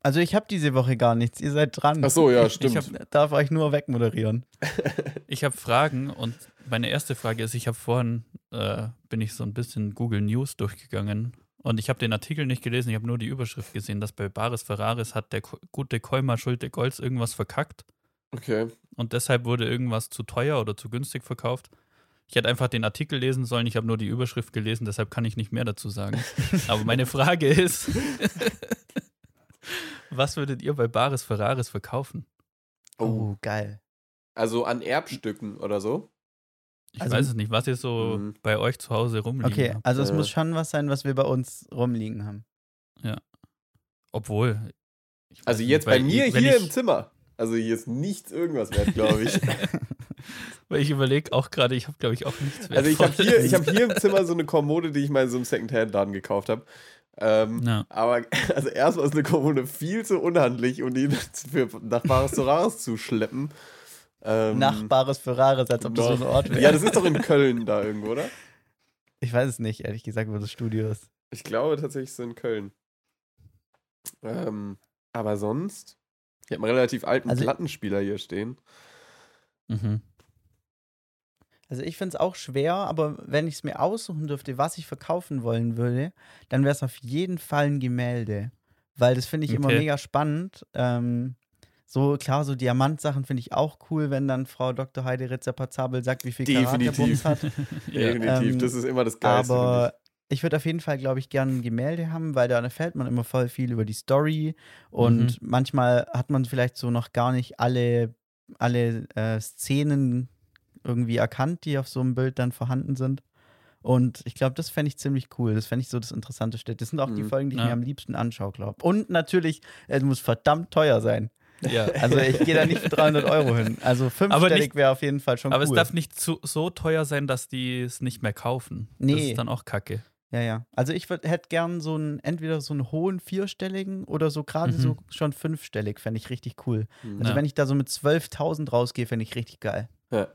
Also, ich habe diese Woche gar nichts. Ihr seid dran. Ach so, ja, Ich stimmt. hab- Darf euch nur wegmoderieren. Ich habe Fragen und meine erste Frage ist, ich habe vorhin, äh, bin ich so ein bisschen Google News durchgegangen und ich habe den Artikel nicht gelesen, ich habe nur die Überschrift gesehen, dass bei Baris Ferraris hat der gute Kolmar Schulte Golds irgendwas verkackt okay. und deshalb wurde irgendwas zu teuer oder zu günstig verkauft. Ich hätte einfach den Artikel lesen sollen, ich habe nur die Überschrift gelesen, deshalb kann ich nicht mehr dazu sagen. Aber meine Frage ist, was würdet ihr bei Baris Ferraris verkaufen? Oh. Oh, geil. Also an Erbstücken oder so? Ich Also- weiß es nicht, was ihr so Mhm. bei euch zu Hause rumliegen Okay, habt. also es Äh. muss schon was sein, was wir bei uns rumliegen haben. Obwohl. ich weiß Also nicht, jetzt bei weil mir ich, hier ich, im Zimmer. Also hier ist nichts irgendwas wert, glaube ich. Weil ich überlege auch gerade, ich habe, glaube ich, auch nichts also ich habe hier, ich hab hier im Zimmer so eine Kommode, die ich mal in so einem Secondhand-Laden gekauft habe. Ähm, Ja. Aber also erstmal ist eine Kommode viel zu unhandlich, um die für, nach Bares zu Rares zu schleppen. Ähm, Nachbares Ferraris, als ob das so ein Ort wäre. Ja, das ist doch in Köln da irgendwo, oder? Ich weiß es nicht, ehrlich gesagt, wo das Studio ist. Ich glaube tatsächlich so in Köln. Ähm, aber sonst, ich habe einen relativ alten Also- Plattenspieler hier stehen. Mhm. Also ich finde es auch schwer, aber wenn ich es mir aussuchen dürfte, was ich verkaufen wollen würde, dann wäre es auf jeden Fall ein Gemälde. Weil das finde ich immer Okay. mega spannend. Ähm, so klar, so Diamantsachen finde ich auch cool, wenn dann Frau Dr. Heide Ritzer-Patzabel sagt, wie viel Karat der Definitiv. Bums hat. Ja. Definitiv, Ähm, das ist immer das Geilste. Aber ich würde auf jeden Fall, glaube ich, gerne ein Gemälde haben, weil da erfährt man immer voll viel über die Story und manchmal hat man vielleicht so noch gar nicht alle, alle äh, Szenen irgendwie erkannt, die auf so einem Bild dann vorhanden sind. Und ich glaube, das fände ich ziemlich cool. Das fände ich so das Interessanteste. Das sind auch die Mhm. Folgen, die ich Ja. mir am liebsten anschaue, glaube Und natürlich, es muss verdammt teuer sein. ja. Also ich gehe da nicht für 300 Euro hin. Also fünfstellig wäre auf jeden Fall schon Aber cool. es darf nicht zu, so teuer sein, dass die es nicht mehr kaufen. Das Nee. ist dann auch kacke. Ja, ja. Also ich hätte gern so einen, entweder so einen hohen vierstelligen oder so gerade Mhm. so schon fünfstellig, fände ich richtig cool. ich. Mhm. Also Ja. wenn ich da so mit 12.000 rausgehe, fände ich richtig geil. Ja.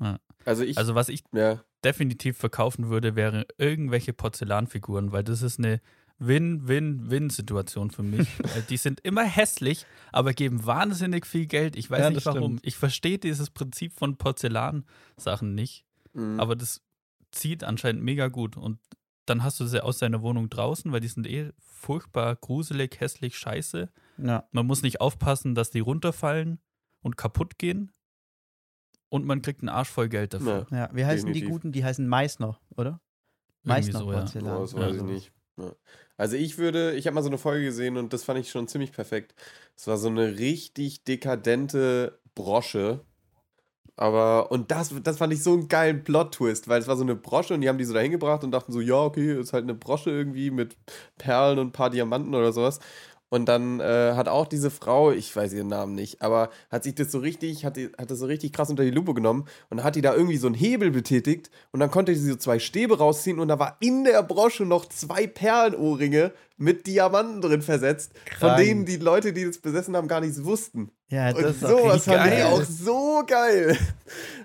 Ja. Also ich, Also was ich ja, definitiv verkaufen würde, wären irgendwelche Porzellanfiguren, weil das ist eine Win-Win-Win-Situation für mich. Die sind immer hässlich, aber geben wahnsinnig viel Geld. Ich weiß Ja, nicht warum. stimmt. Ich verstehe dieses Prinzip von Porzellansachen nicht, mhm. aber das zieht anscheinend mega gut. Und dann hast du sie aus deiner Wohnung draußen, weil die sind eh furchtbar gruselig, hässlich, scheiße. Ja. Man muss nicht aufpassen, dass die runterfallen und kaputt gehen. Und man kriegt einen Arsch voll Geld dafür. Ja. ja. Wie heißen die Definitiv. guten? Die heißen Meißner, oder? Meißner so, ja. Porzellan. Oh, das weiß Ja, ich nicht. Ja. Also ich würde, ich habe mal so eine Folge gesehen und das fand ich schon ziemlich perfekt. Es war so eine richtig dekadente Brosche. Aber, und das, das fand ich so einen geilen Plot-Twist, weil es war so eine Brosche und die haben die so dahin gebracht und dachten so, ja, okay, ist halt eine Brosche irgendwie mit Perlen und ein paar Diamanten oder sowas. Und dann äh, hat auch diese Frau, ich weiß ihren Namen nicht, aber hat sich das so richtig, hat, die, hat das so richtig krass unter die Lupe genommen und hat die da irgendwie so einen Hebel betätigt und dann konnte sie so zwei Stäbe rausziehen und da war in der Brosche noch zwei Perlenohrringe mit Diamanten drin versetzt, von Krank. denen die Leute, die das besessen haben, gar nichts wussten. Ja, das Und ist auch sowas fand ich geil. auch so geil.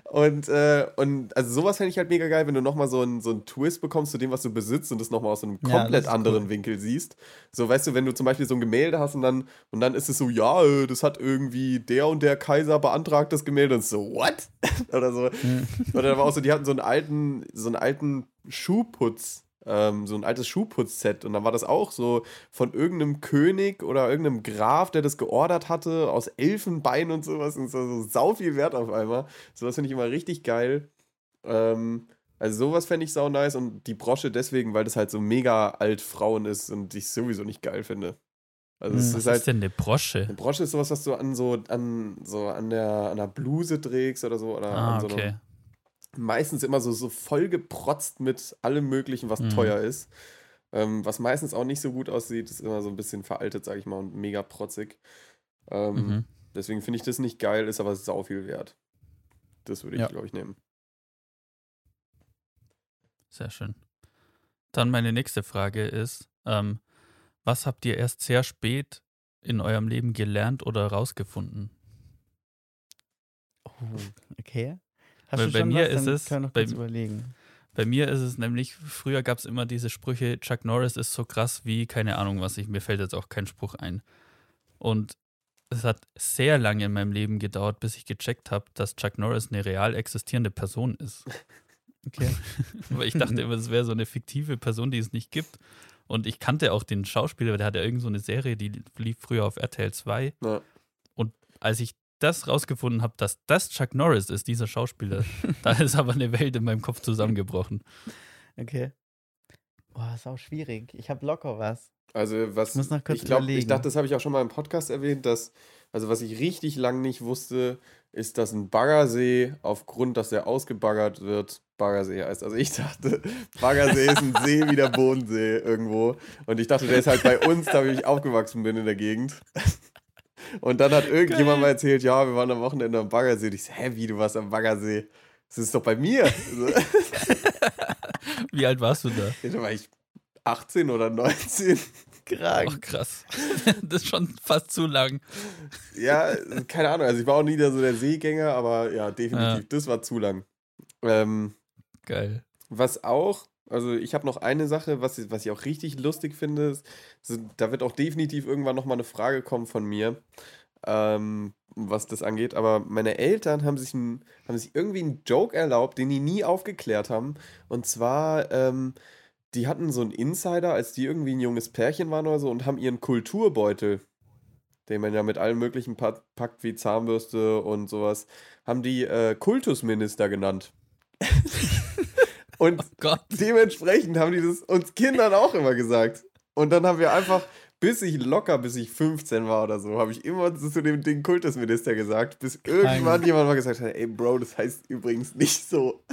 Und, äh, und also sowas fände ich halt mega geil, wenn du nochmal so einen so einen Twist bekommst zu dem, was du besitzt und das nochmal aus einem Ja, komplett ist anderen cool. Winkel siehst. So, weißt du, wenn du zum Beispiel so ein Gemälde hast und dann, und dann ist es so, ja, äh, das hat irgendwie der und der Kaiser beantragt, das Gemälde. Und so, what? Oder so. Hm. Oder war auch so, die hatten so einen alten, so einen alten Schuhputz. Ähm, so ein altes Schuhputzset und dann war das auch so von irgendeinem König oder irgendeinem Graf, der das geordert hatte, aus Elfenbein und sowas und so, so sau viel wert auf einmal. Sowas finde ich immer richtig geil. Ähm, Also sowas fände ich sau nice und die Brosche deswegen, weil das halt so mega alt Frauen ist und ich sowieso nicht geil finde. Also es Hm. ist Was halt. ist denn eine Brosche? Eine Brosche ist sowas, was du an so an so an der an der Bluse trägst oder so oder Ah, an so einem, okay. Meistens immer so so vollgeprotzt mit allem möglichen, was Mhm. teuer ist. Ähm, was meistens auch nicht so gut aussieht, ist immer so ein bisschen veraltet, sag ich mal, und mega protzig. Ähm, Mhm. Deswegen finde ich das nicht geil, ist aber sau viel wert. Das würde ich, Ja. glaube ich, nehmen. Sehr schön. Dann meine nächste Frage ist, ähm, was habt ihr erst sehr spät in eurem Leben gelernt oder rausgefunden? Oh, okay. Hast Weil du bei schon mir was? ist es- wir noch bei- kurz überlegen. Bei mir ist es nämlich, früher gab es immer diese Sprüche, Chuck Norris ist so krass wie, keine Ahnung was, ich, mir fällt jetzt auch kein Spruch ein. Und es hat sehr lange in meinem Leben gedauert, bis ich gecheckt habe, dass Chuck Norris eine real existierende Person ist. Okay. Weil ich dachte immer, das wäre so eine fiktive Person, die es nicht gibt. Und ich kannte auch den Schauspieler, der hatte irgend so eine Serie, die lief früher auf RTL 2. Ja. Und als ich das rausgefunden habe, dass das Chuck Norris ist, dieser Schauspieler, da ist aber eine Welt in meinem Kopf zusammengebrochen. Okay. Boah, ist auch schwierig. Ich habe locker was. Also was Ich muss noch kurz ich glaube, ich dachte, das habe ich auch schon mal im Podcast erwähnt, dass also was ich richtig lang nicht wusste, ist, dass ein Baggersee aufgrund, dass er ausgebaggert wird, Baggersee heißt. Also ich dachte, Baggersee ist ein See wie der Bodensee irgendwo und ich dachte, der ist halt bei uns, da wie ich aufgewachsen bin in der Gegend. Und dann hat irgendjemand Geil. mal erzählt, ja, wir waren am Wochenende am Baggersee. Und ich so, hä, wie, du warst am Baggersee? Das ist doch bei mir. Wie alt warst du da? Da war ich 18 oder 19. Krank. Ach, krass. Das ist schon fast zu lang. Ja, keine Ahnung. Also ich war auch nie der, so der Seegänger, aber ja, definitiv. Ja. Das war zu lang. Ähm, Geil. was auch, also ich habe noch eine Sache, was, ich- was ich auch richtig lustig finde. Ist, da wird auch definitiv irgendwann nochmal eine Frage kommen von mir, ähm, was das angeht. Aber meine Eltern haben sich, ein, haben sich irgendwie einen Joke erlaubt, den die nie aufgeklärt haben. Und zwar, ähm, die hatten so einen Insider, als die irgendwie ein junges Pärchen waren oder so und haben ihren Kulturbeutel, den man ja mit allem möglichen pa packt, wie Zahnbürste und sowas, haben die äh, Kultusminister genannt. und Oh Gott. dementsprechend haben die das uns Kindern auch immer gesagt. Und dann haben wir einfach, bis ich locker, bis ich 15 war oder so, habe ich immer zu dem Ding Kultusminister gesagt, bis irgendwann jemand mal gesagt hat, ey Bro, das heißt übrigens nicht so.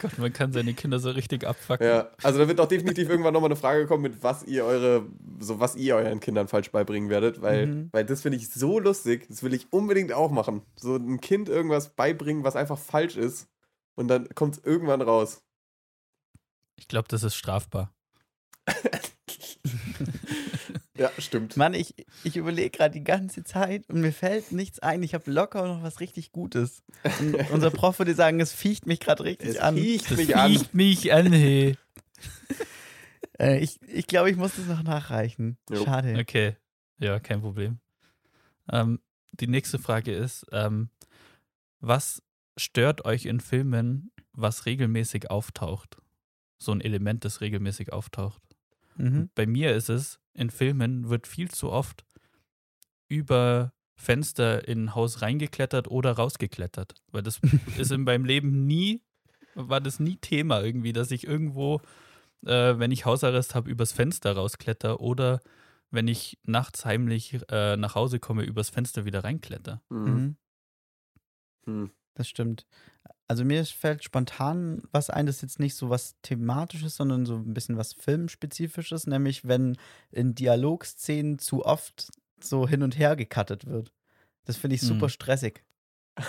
Gott, man kann seine Kinder so richtig abfacken. Ja, also da wird auch definitiv irgendwann nochmal eine Frage kommen, mit was ihr eure, so was ihr euren Kindern falsch beibringen werdet, weil, Mhm. weil das finde ich so lustig, das will ich unbedingt auch machen. So ein Kind irgendwas beibringen, was einfach falsch ist und dann kommt es irgendwann raus. Ich glaube, das ist strafbar. Ja, stimmt. Mann, ich, ich überlege gerade die ganze Zeit und mir fällt nichts ein. Ich habe locker noch was richtig Gutes. Und unser Prof würde sagen, es ficht mich gerade richtig Es an. riecht Das mich an. riecht mich an, hey. Äh, ich ich glaube, ich muss das noch nachreichen. Jo. Schade. Okay, ja, kein Problem. Ähm, die nächste Frage ist, ähm, was stört euch in Filmen, was regelmäßig auftaucht? So ein Element, das regelmäßig auftaucht. Mhm. Bei mir ist es, in Filmen wird viel zu oft über Fenster in ein Haus reingeklettert oder rausgeklettert. Weil das ist in meinem Leben nie, war das nie Thema irgendwie, dass ich irgendwo, äh, wenn ich Hausarrest habe, übers Fenster rauskletter oder wenn ich nachts heimlich äh, nach Hause komme, übers Fenster wieder reinkletter. Mhm. Mhm. Das stimmt. Also mir fällt spontan was ein, das ist jetzt nicht so was Thematisches, sondern so ein bisschen was Filmspezifisches, nämlich wenn in Dialogszenen zu oft so hin und her gecuttet wird. Das finde ich super Mhm. stressig.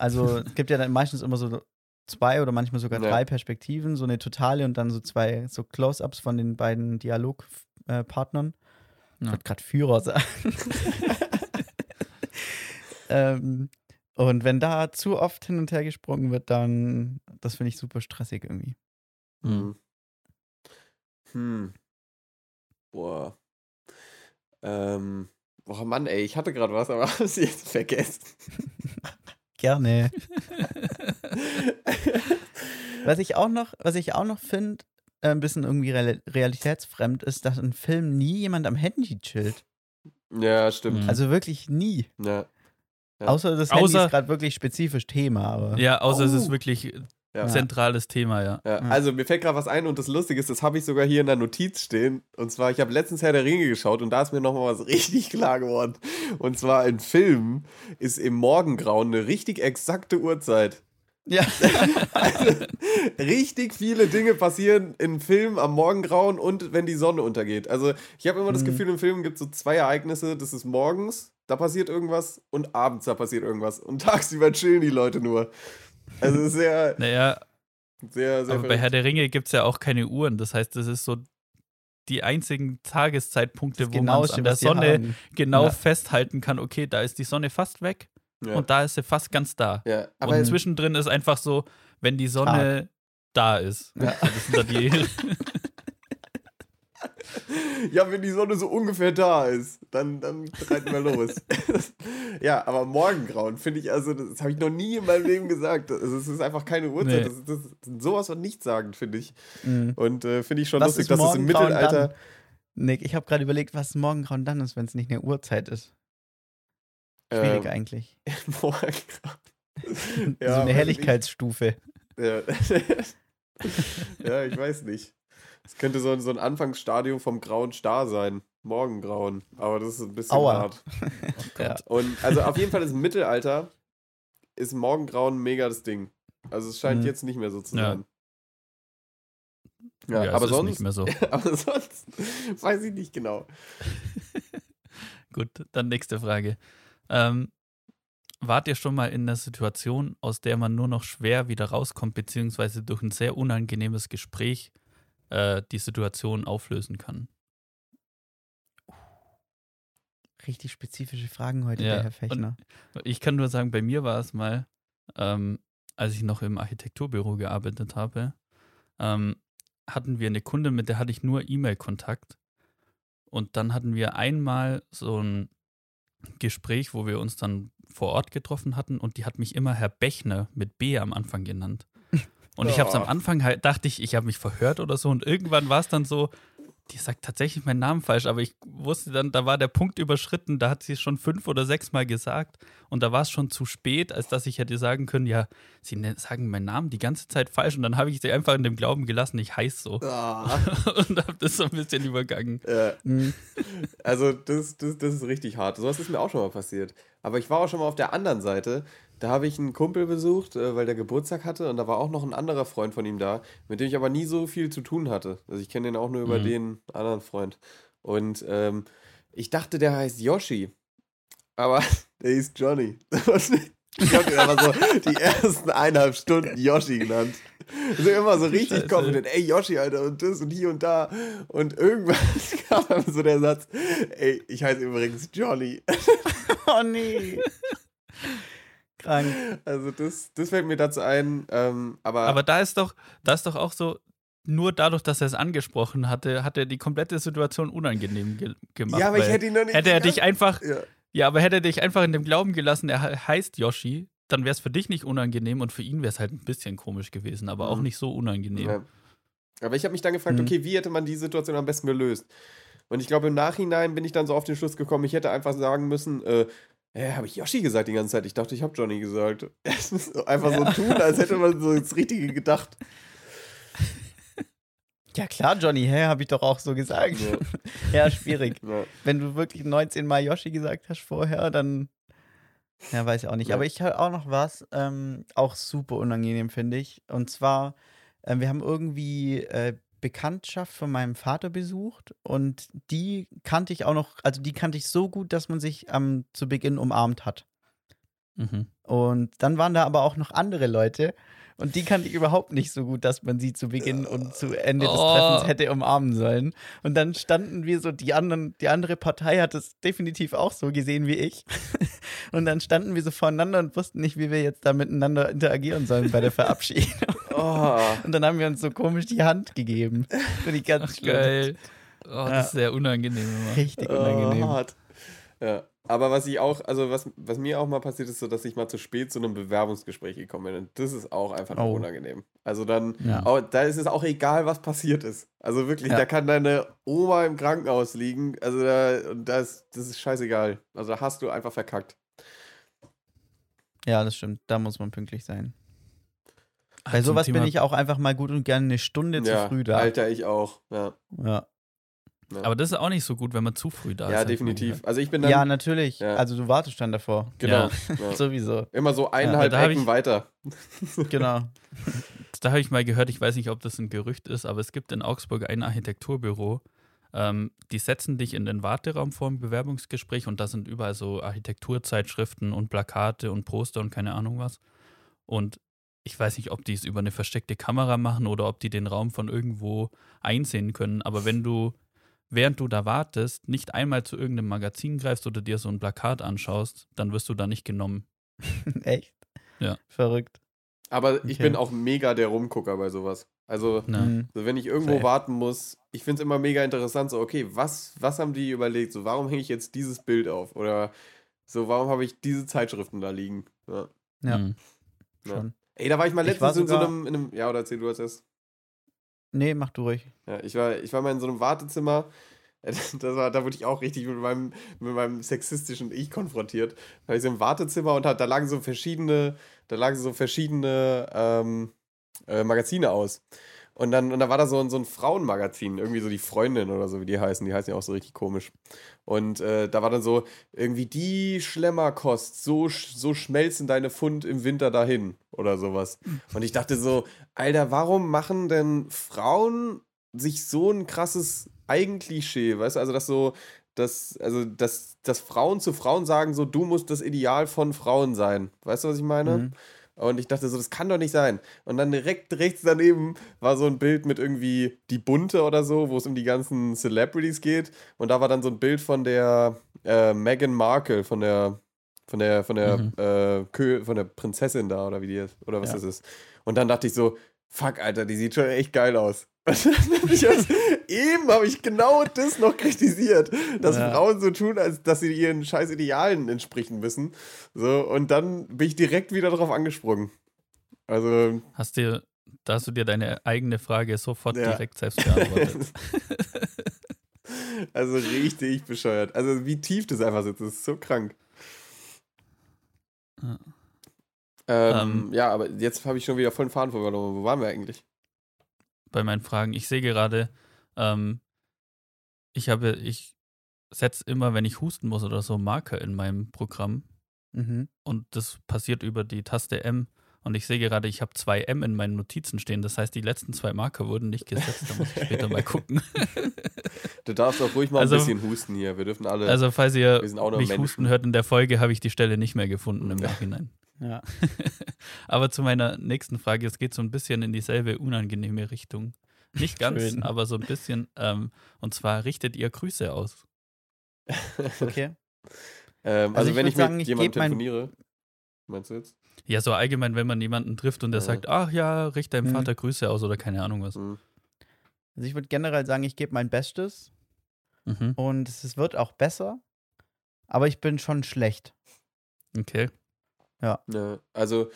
Also es gibt ja dann meistens immer so zwei oder manchmal sogar Ja. drei Perspektiven, so eine totale und dann so zwei so Close-ups von den beiden Dialogpartnern. Ich Ja. wollte gerade Führer sagen. ähm, und wenn da zu oft hin und her gesprungen wird, dann, das finde ich super stressig irgendwie. Hm. Hm. Boah. Ähm. Boah, Mann, ey, ich hatte gerade was, aber hab's jetzt vergessen. Gerne. Was ich auch noch, was ich auch noch finde, äh, ein bisschen irgendwie real realitätsfremd ist, dass in Filmen nie jemand am Handy chillt. ja, stimmt. Mhm. Also wirklich nie. Ja. Ja. Außer das Handy Außer- ist gerade wirklich spezifisch Thema, aber. Ja, außer es ist Oh. wirklich Ja. ein zentrales Thema, ja. Ja, also mir fällt gerade was ein und das Lustige ist, das habe ich sogar hier in der Notiz stehen. Und zwar, ich habe letztens Herr der Ringe geschaut und da ist mir nochmal was richtig klar geworden. Und zwar ein Film ist im Morgengrauen eine richtig exakte Uhrzeit. Ja. Also, richtig viele Dinge passieren im Film am Morgengrauen und wenn die Sonne untergeht. Also ich habe immer das Mhm. Gefühl, im Film gibt es so zwei Ereignisse. Das ist morgens, da passiert irgendwas und abends, da passiert irgendwas. Und tagsüber chillen die Leute nur. Also sehr, Naja, sehr, sehr aber bei. Herr der Ringe gibt es ja auch keine Uhren. Das heißt, das ist so die einzigen Tageszeitpunkte, wo man an der Sonne genau Ja. festhalten kann, okay, da ist die Sonne fast weg ja. und da ist sie fast ganz da. ja, aber und zwischendrin ist einfach so, wenn die Sonne da ist. Ja. Das sind da die, Ja, wenn die Sonne so ungefähr da ist, dann, dann reiten wir los. ja, aber Morgengrauen finde ich, also, das habe ich noch nie in meinem Leben gesagt. Also, es ist einfach keine Uhrzeit. Nee. Das, das ist sowas von nichtssagend, finde ich. Mhm. Und äh, finde ich schon Was lustig, ist dass es im Mittelalter. dann? Nick, ich habe gerade überlegt, was Morgengrauen dann ist, wenn es nicht eine Uhrzeit ist. Schwierig ähm, eigentlich. Morgengrauen. so eine ich Helligkeitsstufe. Ja. ja, ich weiß nicht. Es könnte so ein, so ein Anfangsstadium vom grauen Star sein. Morgengrauen. Aber das ist ein bisschen Aua. hart. Ja. Und also auf jeden Fall ist im Mittelalter ist Morgengrauen mega das Ding. Also es scheint Mhm. jetzt nicht mehr so zu Ja. sein. Ja, ja, aber es ist sonst, nicht mehr so. aber sonst weiß ich nicht genau. Gut, dann nächste Frage. Ähm, wart ihr schon mal in einer Situation, aus der man nur noch schwer wieder rauskommt, beziehungsweise durch ein sehr unangenehmes Gespräch äh, die Situation auflösen kann? Richtig spezifische Fragen heute, Ja, der Herr Fechner. Ich kann nur sagen, bei mir war es mal, ähm, als ich noch im Architekturbüro gearbeitet habe, ähm, hatten wir eine Kundin, mit der hatte ich nur E-Mail-Kontakt. Und dann hatten wir einmal so ein Gespräch, wo wir uns dann vor Ort getroffen hatten und die hat mich immer Herr Bechner mit B am Anfang genannt. Und ich habe es am. Anfang halt, dachte ich, ich habe mich verhört oder so und irgendwann war es dann so, die sagt tatsächlich meinen Namen falsch, aber ich wusste dann, da war der Punkt überschritten, da hat sie es schon fünf oder sechs Mal gesagt und da war es schon zu spät, als dass ich hätte sagen können, ja, sie nen- sagen meinen Namen die ganze Zeit falsch und dann habe ich sie einfach in dem Glauben gelassen, ich heiße so Ah, und habe das so ein bisschen übergangen. äh, Mhm. also das, das, das ist richtig hart. Sowas ist mir auch schon mal passiert. Aber ich war auch schon mal auf der anderen Seite. Da habe ich einen Kumpel besucht, äh, weil der Geburtstag hatte und da war auch noch ein anderer Freund von ihm da, mit dem ich aber nie so viel zu tun hatte. Also ich kenne den auch nur über Mhm. den anderen Freund. Und ähm, ich dachte, der heißt Yoshi. Aber der hieß Johnny. Ich habe ihn aber so die ersten eineinhalb Stunden Yoshi genannt. Also immer so richtig Scheiße. confident, ey Yoshi, Alter, und das und hier und da. Und irgendwann kam dann so der Satz, ey, ich heiße übrigens Johnny. Oh nee. Krank. Also das, das fällt mir dazu ein. Ähm, aber, Aber da ist doch, da ist doch auch so, nur dadurch, dass er es angesprochen hatte, hat er die komplette Situation unangenehm ge gemacht. ja, aber ich hätte ihn noch nicht. hätte er dich einfach, ja. ja, aber hätte er dich einfach in dem Glauben gelassen, er he- heißt Yoshi, dann wäre es für dich nicht unangenehm und für ihn wäre es halt ein bisschen komisch gewesen, aber auch Mhm. nicht so unangenehm. Ja. Aber ich habe mich dann gefragt, Mhm. okay, wie hätte man die Situation am besten gelöst? Und ich glaube, im Nachhinein bin ich dann so auf den Schluss gekommen, ich hätte einfach sagen müssen, äh, äh, habe ich Yoshi gesagt die ganze Zeit? Ich dachte, ich habe Johnny gesagt. Einfach so tun, als hätte man so das Richtige gedacht. Ja klar, Johnny, hä, habe ich doch auch so gesagt. Ja. Ja, schwierig. Ja. Wenn du wirklich 19 Mal Yoshi gesagt hast vorher, dann. Ja, weiß ich auch nicht. Ja. Aber ich habe auch noch was, ähm, auch super unangenehm, finde ich. Und zwar, ähm, wir haben irgendwie äh, Bekanntschaft von meinem Vater besucht und die kannte ich auch noch, also die kannte ich so gut, dass man sich ähm, zu Beginn umarmt hat. Mhm. Und dann waren da aber auch noch andere Leute und die kannte ich überhaupt nicht so gut, dass man sie zu Beginn und zu Ende des Oh. Treffens hätte umarmen sollen. Und dann standen wir so, die anderen, die andere Partei hat es definitiv auch so gesehen wie ich. Und dann standen wir so voreinander und wussten nicht, wie wir jetzt da miteinander interagieren sollen bei der Verabschiedung. Oh, Und dann haben wir uns so komisch die Hand gegeben. Finde ich ganz Ach, geil. Oh, Ja. das ist sehr unangenehm immer. Richtig oh, unangenehm. hart. Ja. Aber was ich auch, also was, was mir auch mal passiert ist, so dass ich mal zu spät zu einem Bewerbungsgespräch gekommen bin. Und das ist auch einfach Oh. unangenehm. Also dann, Ja. auch, da ist es auch egal, was passiert ist. Also wirklich, Ja. da kann deine Oma im Krankenhaus liegen. Also da, und das, das ist scheißegal. Also da hast du einfach verkackt. Ja, das stimmt. Da muss man pünktlich sein. Ah, Bei sowas bin Thema- ich auch einfach mal gut und gerne eine Stunde zu ja, früh da. Alter, ich auch. Ja, Ja. Aber das ist auch nicht so gut, wenn man zu früh da ist. ja hab ich mal definitiv. Also ich bin dann, ja, natürlich. Ja. Also du wartest dann davor. genau, Ja. ja. Sowieso. immer so Ja, eineinhalb hab Ecken ich- weiter. Genau. Da habe ich mal gehört, ich weiß nicht, ob das ein Gerücht ist, aber es gibt in Augsburg ein Architekturbüro. Ähm, die setzen dich in den Warteraum vor dem Bewerbungsgespräch und da sind überall so Architekturzeitschriften und Plakate und Poster und keine Ahnung was. Und ich weiß nicht, ob die es über eine versteckte Kamera machen oder ob die den Raum von irgendwo einsehen können. Aber wenn du, während du da wartest, nicht einmal zu irgendeinem Magazin greifst oder dir so ein Plakat anschaust, dann wirst du da nicht genommen. Echt? Ja. Verrückt. Aber ich Okay. bin auch mega der Rumgucker bei sowas. Also, Ne? Mhm. so wenn ich irgendwo Safe. warten muss, ich finde es immer mega interessant, so, okay, was, was haben die überlegt? So, warum hänge ich jetzt dieses Bild auf? Oder so, warum habe ich diese Zeitschriften da liegen? Ja. Ja. Mhm. Ja. Schon. Ey, da war ich mal Ich letztens in so einem, in einem, ja, oder erzähl du als erstes. Nee, mach du ruhig. Ja, ich war, ich war mal in so einem Wartezimmer. Das war, da wurde ich auch richtig mit meinem, mit meinem sexistischen Ich konfrontiert. Da war ich so im Wartezimmer und hat, da lagen so verschiedene, da lagen so verschiedene ähm, äh, Magazine aus. Und dann, und da war da so ein, so ein Frauenmagazin, irgendwie so die Freundin oder so, wie die heißen. Die heißen ja auch so richtig komisch. Und äh, da war dann so, irgendwie die Schlemmerkost, so, so schmelzen deine Pfund im Winter dahin oder sowas. Und ich dachte so, Alter, warum machen denn Frauen sich so ein krasses Eigenklischee, weißt du, also dass so, dass, also dass, dass Frauen zu Frauen sagen, so, du musst das Ideal von Frauen sein. Weißt du, was ich meine? Mhm. Und ich dachte so, das kann doch nicht sein. Und dann direkt rechts daneben war so ein Bild mit irgendwie die Bunte oder so, wo es um die ganzen Celebrities geht. Und da war dann so ein Bild von der äh, Meghan Markle, von der, von der, von der, Mhm. äh, Kö von der Prinzessin da oder wie die ist, oder was Ja. das ist. Und dann dachte ich so, fuck, Alter, die sieht schon echt geil aus. Und dann ich das, eben habe ich genau das noch kritisiert, dass Ja. Frauen so tun, als dass sie ihren scheiß Idealen entsprechen müssen. So, und dann bin ich direkt wieder drauf angesprungen. Also, Hast dir, da hast du dir deine eigene Frage sofort Ja. direkt selbst beantwortet. also richtig bescheuert. Also, wie tief das einfach sitzt, das ist so krank. Ja. Ähm, Ähm. ja, aber jetzt habe ich schon wieder voll den Faden verloren. Wo waren wir eigentlich? bei meinen Fragen. Ich sehe gerade, ähm, ich habe, ich setze immer, wenn ich husten muss oder so, Marker in meinem Programm Mhm. und das passiert über die Taste M. Und ich sehe gerade, ich habe zwei M in meinen Notizen stehen. Das heißt, die letzten zwei Marker wurden nicht gesetzt. Da muss ich später mal gucken. Du darfst auch ruhig mal Also- ein bisschen husten hier. Wir dürfen alle. Also, falls ihr mich Menschen. husten hört in der Folge, habe ich die Stelle nicht mehr gefunden im Nachhinein. Ja. aber zu meiner nächsten Frage, es geht so ein bisschen in dieselbe unangenehme Richtung. Nicht ganz, Schön. aber so ein bisschen. Ähm, und zwar richtet ihr Grüße aus. Okay. ähm, Also also, ich wenn ich sagen, mit ich jemandem telefoniere. Meinst du jetzt? Ja, so allgemein, wenn man jemanden trifft und der Ja. sagt, ach ja, richte deinem Mhm. Vater Grüße aus oder keine Ahnung was. Hm. Also ich würde generell sagen, ich gebe mein Bestes Mhm. und es es wird auch besser, aber ich bin schon schlecht. Okay. Ja, also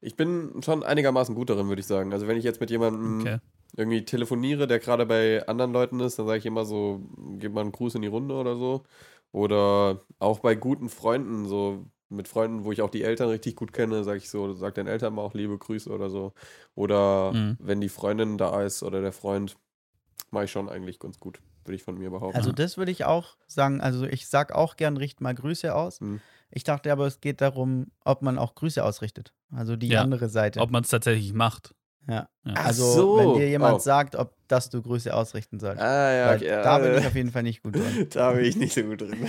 ich bin schon einigermaßen gut darin, würde ich sagen. Also wenn ich jetzt mit jemandem Okay. Irgendwie telefoniere, der gerade bei anderen Leuten ist, dann sage ich immer so, gib mal einen Gruß in die Runde oder so. Oder auch bei guten Freunden, so mit Freunden, wo ich auch die Eltern richtig gut kenne, sage ich so, sag den Eltern mal auch liebe Grüße oder so. Oder Mhm. wenn die Freundin da ist oder der Freund, mache ich schon eigentlich ganz gut, würde ich von mir behaupten. Also das würde ich auch sagen, also ich sag auch gern, richt mal Grüße aus. Mhm. Ich dachte aber, es geht darum, ob man auch Grüße ausrichtet. Also die Ja. andere Seite. Ob man es tatsächlich macht. Ja. Ja. Also so. wenn dir jemand Oh. sagt, ob dass du Grüße ausrichten sollst. ah, ja, okay. Da bin äh, ich auf jeden Fall nicht gut drin. da bin ich nicht so gut drin.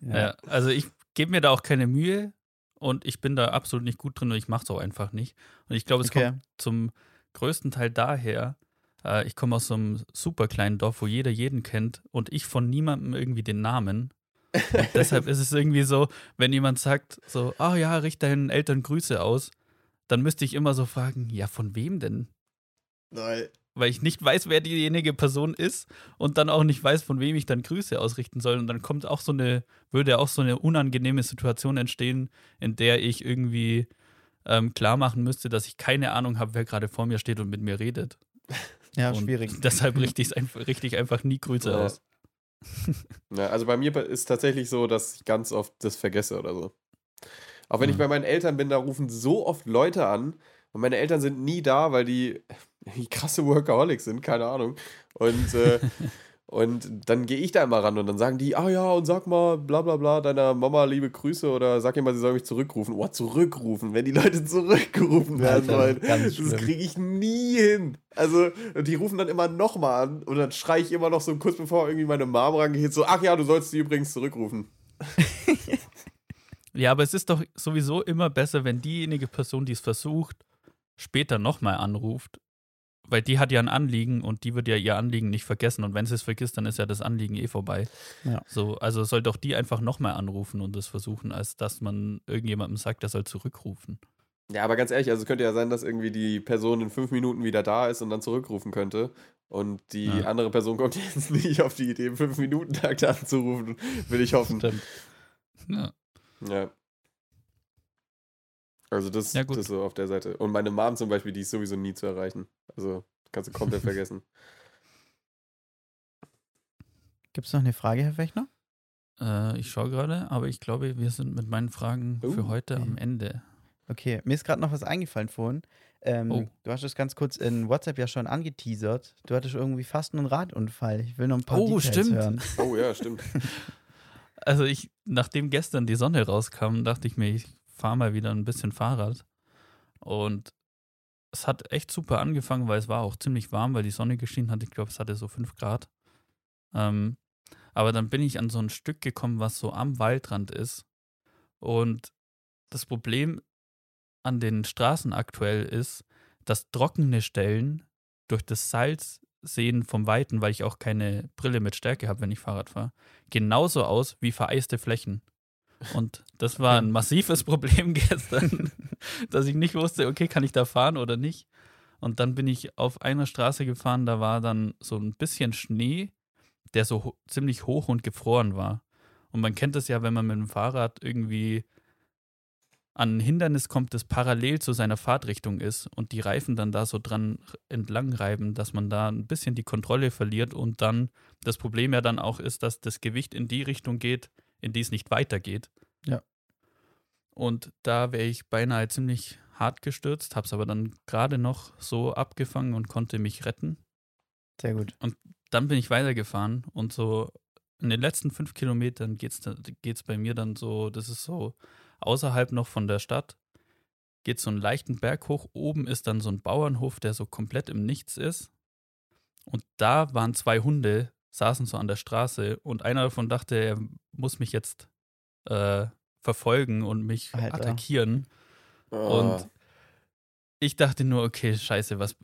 Ja. Also ich gebe mir da auch keine Mühe und ich bin da absolut nicht gut drin und ich mache es auch einfach nicht. Und ich glaube, es Okay. kommt zum größten Teil daher, äh, ich komme aus so einem super kleinen Dorf, wo jeder jeden kennt und ich von niemandem irgendwie den Namen. Deshalb ist es irgendwie so, wenn jemand sagt, so, ah ja, richte deinen Eltern Grüße aus, dann müsste ich immer so fragen, ja, von wem denn? Nein. Weil ich nicht weiß, wer diejenige Person ist und dann auch nicht weiß, von wem ich dann Grüße ausrichten soll. Und dann kommt auch so eine, würde auch so eine unangenehme Situation entstehen, in der ich irgendwie ähm, klar machen müsste, dass ich keine Ahnung habe, wer gerade vor mir steht und mit mir redet. Ja, und schwierig. Deshalb richte ich einfach, richte ich einfach nie Grüße Ja. aus. Ja, also bei mir ist tatsächlich so, dass ich ganz oft das vergesse oder so. Auch wenn ich Mhm. bei meinen Eltern bin, da rufen so oft Leute an und meine Eltern sind nie da, weil die irgendwie krasse Workaholics sind, keine Ahnung. Und, äh, und dann gehe ich da immer ran und dann sagen die, ah ja, und sag mal, bla bla bla, deiner Mama liebe Grüße oder sag ihr mal, sie soll mich zurückrufen. Oh, zurückrufen, wenn die Leute zurückgerufen werden wollen. Das kriege ich nie hin. Also, die rufen dann immer nochmal an und dann schreie ich immer noch so kurz bevor irgendwie meine Mom rangeht, so, ach ja, du sollst sie übrigens zurückrufen. Ja, aber es ist doch sowieso immer besser, wenn diejenige Person, die es versucht, später nochmal anruft. Weil die hat ja ein Anliegen und die wird ja ihr Anliegen nicht vergessen. Und wenn sie es vergisst, dann ist ja das Anliegen eh vorbei. Ja. So, also soll doch die einfach nochmal anrufen und das versuchen, als dass man irgendjemandem sagt, er soll zurückrufen. Ja, aber ganz ehrlich, also es könnte ja sein, dass irgendwie die Person in fünf Minuten wieder da ist und dann zurückrufen könnte. Und die Ja. andere Person kommt jetzt nicht auf die Idee, im fünf Minuten Takt anzurufen, will ich hoffen. Stimmt. Ja. Ja. Also das, Ja, das so auf der Seite. Und meine Mom zum Beispiel, die ist sowieso nie zu erreichen. Also kannst du komplett vergessen. Gibt es noch eine Frage, Herr Fechner? Äh, ich schaue gerade, aber ich glaube, wir sind mit meinen Fragen Oh, für heute okay. am Ende. Okay, mir ist gerade noch was eingefallen vorhin. Ähm, Oh. Du hast es ganz kurz in WhatsApp ja schon angeteasert. Du hattest irgendwie fast einen Radunfall. Ich will noch ein paar Oh, Details stimmt. hören. Oh ja, stimmt. Also ich, nachdem gestern die Sonne rauskam, dachte ich mir, ich fahre mal wieder ein bisschen Fahrrad. Und es hat echt super angefangen, weil es war auch ziemlich warm, weil die Sonne geschienen hat. Ich glaube, es hatte so 5 Grad. Ähm, aber dann bin ich an so ein Stück gekommen, was so am Waldrand ist. Und das Problem an den Straßen aktuell ist, dass trockene Stellen durch das Salz sehen vom Weiten, weil ich auch keine Brille mit Stärke habe, wenn ich Fahrrad fahre, genauso aus wie vereiste Flächen. Und das war ein massives Problem gestern, dass ich nicht wusste, okay, kann ich da fahren oder nicht. Und dann bin ich auf einer Straße gefahren, da war dann so ein bisschen Schnee, der so ho ziemlich hoch und gefroren war. Und man kennt das ja, wenn man mit dem Fahrrad irgendwie an ein Hindernis kommt, das parallel zu seiner Fahrtrichtung ist und die Reifen dann da so dran entlang reiben, dass man da ein bisschen die Kontrolle verliert und dann das Problem ja dann auch ist, dass das Gewicht in die Richtung geht, in die es nicht weitergeht. Ja. Und da wäre ich beinahe ziemlich hart gestürzt, habe es aber dann gerade noch so abgefangen und konnte mich retten. Sehr gut. Dann bin ich weitergefahren und so in den letzten fünf Kilometern geht es geht's bei mir dann so, das ist so außerhalb noch von der Stadt, geht so einen leichten Berg hoch. Oben ist dann so ein Bauernhof, der so komplett im Nichts ist. Und da waren zwei Hunde, saßen so an der Straße und einer davon dachte, er muss mich jetzt äh, verfolgen und mich Alter. attackieren. Oh. Und ich dachte nur, okay, scheiße, was.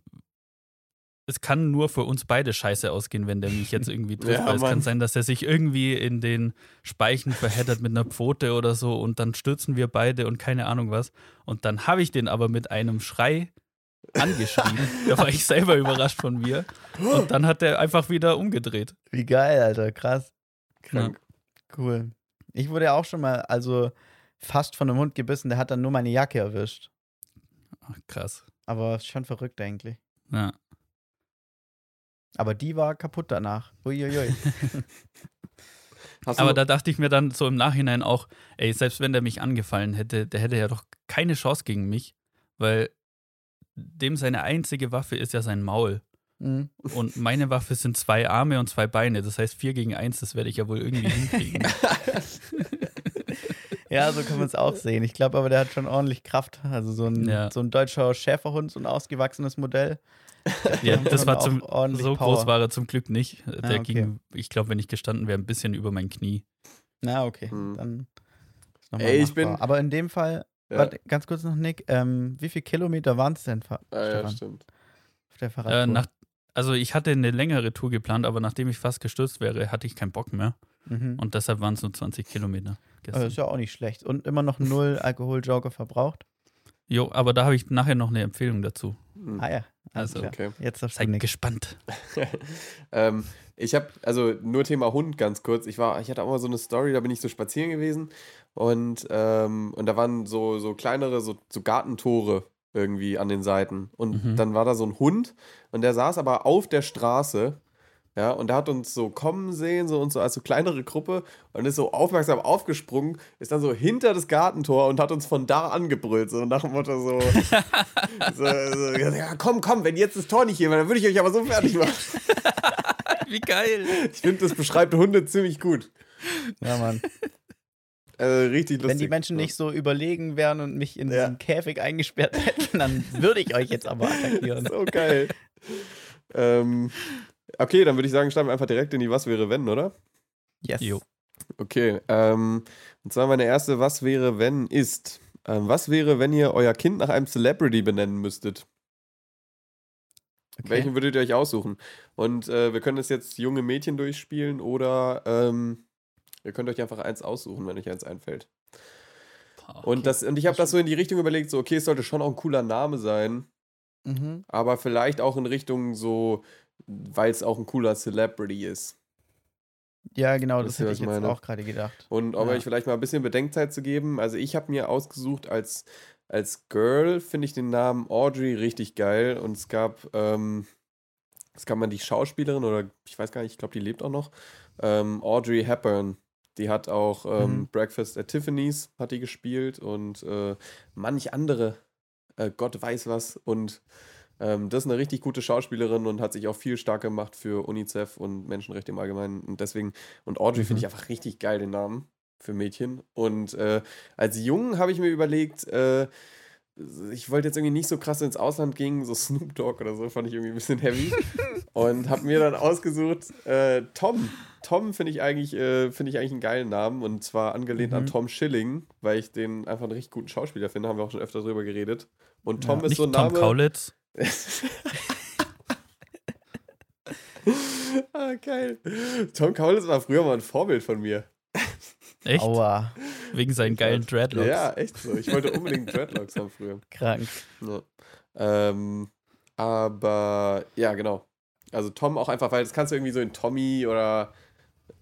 Es kann nur für uns beide scheiße ausgehen, wenn der mich jetzt irgendwie trifft. Ja, es kann sein, dass er sich irgendwie in den Speichen verheddert mit einer Pfote oder so und dann stürzen wir beide und keine Ahnung was. Und dann habe ich den aber mit einem Schrei angeschrien. da war ich selber überrascht von mir. Und dann hat er einfach wieder umgedreht. Wie geil, Alter. Krass. Krank. Cool. Ich wurde auch schon mal, also fast von einem Hund gebissen, der hat dann nur meine Jacke erwischt. Ach, krass. Aber schon verrückt eigentlich. Ja. Aber die war kaputt danach. Uiuiui. Aber da dachte ich mir dann so im Nachhinein auch, ey, selbst wenn der mich angefallen hätte, der hätte ja doch keine Chance gegen mich, weil dem seine einzige Waffe ist ja sein Maul. Mhm. Und meine Waffe sind zwei Arme und zwei Beine. Das heißt, vier gegen eins, das werde ich ja wohl irgendwie hinkriegen. Ja, so kann man es auch sehen. Ich glaube aber, der hat schon ordentlich Kraft. Also so ein, Ja. so ein deutscher Schäferhund, so ein ausgewachsenes Modell. ja, das war zum, so Power. groß war er zum Glück nicht. Der Ah, okay. ging, ich glaube, wenn ich gestanden wäre, ein bisschen über mein Knie. Na, okay. Hm. Dann ist noch mal Ey, ich bin- Aber in dem Fall, Ja. warte, ganz kurz noch, Nick, ähm, wie viele Kilometer waren es denn, Fa Ah, ja, Stefan, stimmt. auf der Fahrradtour? Äh, nach, also ich hatte eine längere Tour geplant, aber nachdem ich fast gestürzt wäre, hatte ich keinen Bock mehr. mhm. Und deshalb waren es nur 20 Kilometer. Also Gestern. ist ja auch nicht schlecht. Und immer noch null Alkoholjoker verbraucht. Jo, aber da habe ich nachher noch eine Empfehlung dazu. Hm. Ah ja, Also. Okay. Jetzt Seid Nick. gespannt. ähm, ich habe, also nur Thema Hund ganz kurz. Ich war, ich hatte auch mal so eine Story, da bin ich so spazieren gewesen und, ähm, und da waren so, so kleinere, so, so Gartentore irgendwie an den Seiten. Und Mhm. dann war da so ein Hund und der saß aber auf der Straße Ja, und der hat uns so kommen sehen, so und so als so kleinere Gruppe und ist so aufmerksam aufgesprungen, ist dann so hinter das Gartentor und hat uns von da angebrüllt, so nach dem Motto so, so, so ja, komm, komm, wenn jetzt das Tor nicht hier wäre, dann würde ich euch aber so fertig machen. Wie geil. Ich finde, das beschreibt Hunde ziemlich gut. Ja, Mann. Also richtig lustig. Wenn die Menschen nicht so überlegen wären und mich in Ja. diesen Käfig eingesperrt hätten, dann würde ich euch jetzt aber attackieren. So geil. ähm, okay, dann würde ich sagen, steigen wir einfach direkt in die Was wäre wenn, oder? Yes. Jo. Okay, ähm, und zwar meine erste Was wäre wenn ist. Ähm, was wäre, wenn ihr euer Kind nach einem Celebrity benennen müsstet? Okay. Welchen würdet ihr euch aussuchen? Und äh, wir können das jetzt junge Mädchen durchspielen oder ähm, ihr könnt euch einfach eins aussuchen, wenn euch eins einfällt. Und, das, und ich habe das so in die Richtung überlegt, so, okay, es sollte schon auch ein cooler Name sein, Mhm. aber vielleicht auch in Richtung so, weil es auch ein cooler Celebrity ist. Ja, genau, das ihr, hätte ich ich jetzt meine? auch gerade gedacht. Und um Ja. euch vielleicht mal ein bisschen Bedenkzeit zu geben, also ich habe mir ausgesucht als, als Girl, finde ich den Namen Audrey richtig geil. Und es gab, ähm, es gab mal die Schauspielerin, oder ich weiß gar nicht, ich glaube, die lebt auch noch, ähm, Audrey Hepburn. Die hat auch ähm, Mhm. Breakfast at Tiffany's hat die gespielt und äh, manch andere, äh, Gott weiß was. Und ähm, das ist eine richtig gute Schauspielerin und hat sich auch viel stark gemacht für UNICEF und Menschenrechte im Allgemeinen. Und deswegen, und Audrey finde ich einfach richtig geil, den Namen für Mädchen. Und äh, als Jungen habe ich mir überlegt, äh, ich wollte jetzt irgendwie nicht so krass ins Ausland gehen, so Snoop Dogg oder so, fand ich irgendwie ein bisschen heavy. und habe mir dann ausgesucht, äh, Tom. Tom finde ich, eigentlich, äh, finde ich eigentlich einen geilen Namen und zwar angelehnt an Mhm. Tom Schilling, weil ich den einfach einen richtig guten Schauspieler finde, haben wir auch schon öfter drüber geredet. Und Tom Ja. ist Nicht so ein Tom Name. Kaulitz. ah, geil. Tom Kaulitz war früher mal ein Vorbild von mir. Echt? Aua, Wegen seinen geilen Dreadlocks. Ja, echt so. Ich wollte unbedingt Dreadlocks haben früher. krank. Ja. Ähm, aber ja, genau. Also Tom auch einfach, weil das kannst du irgendwie so in Tommy oder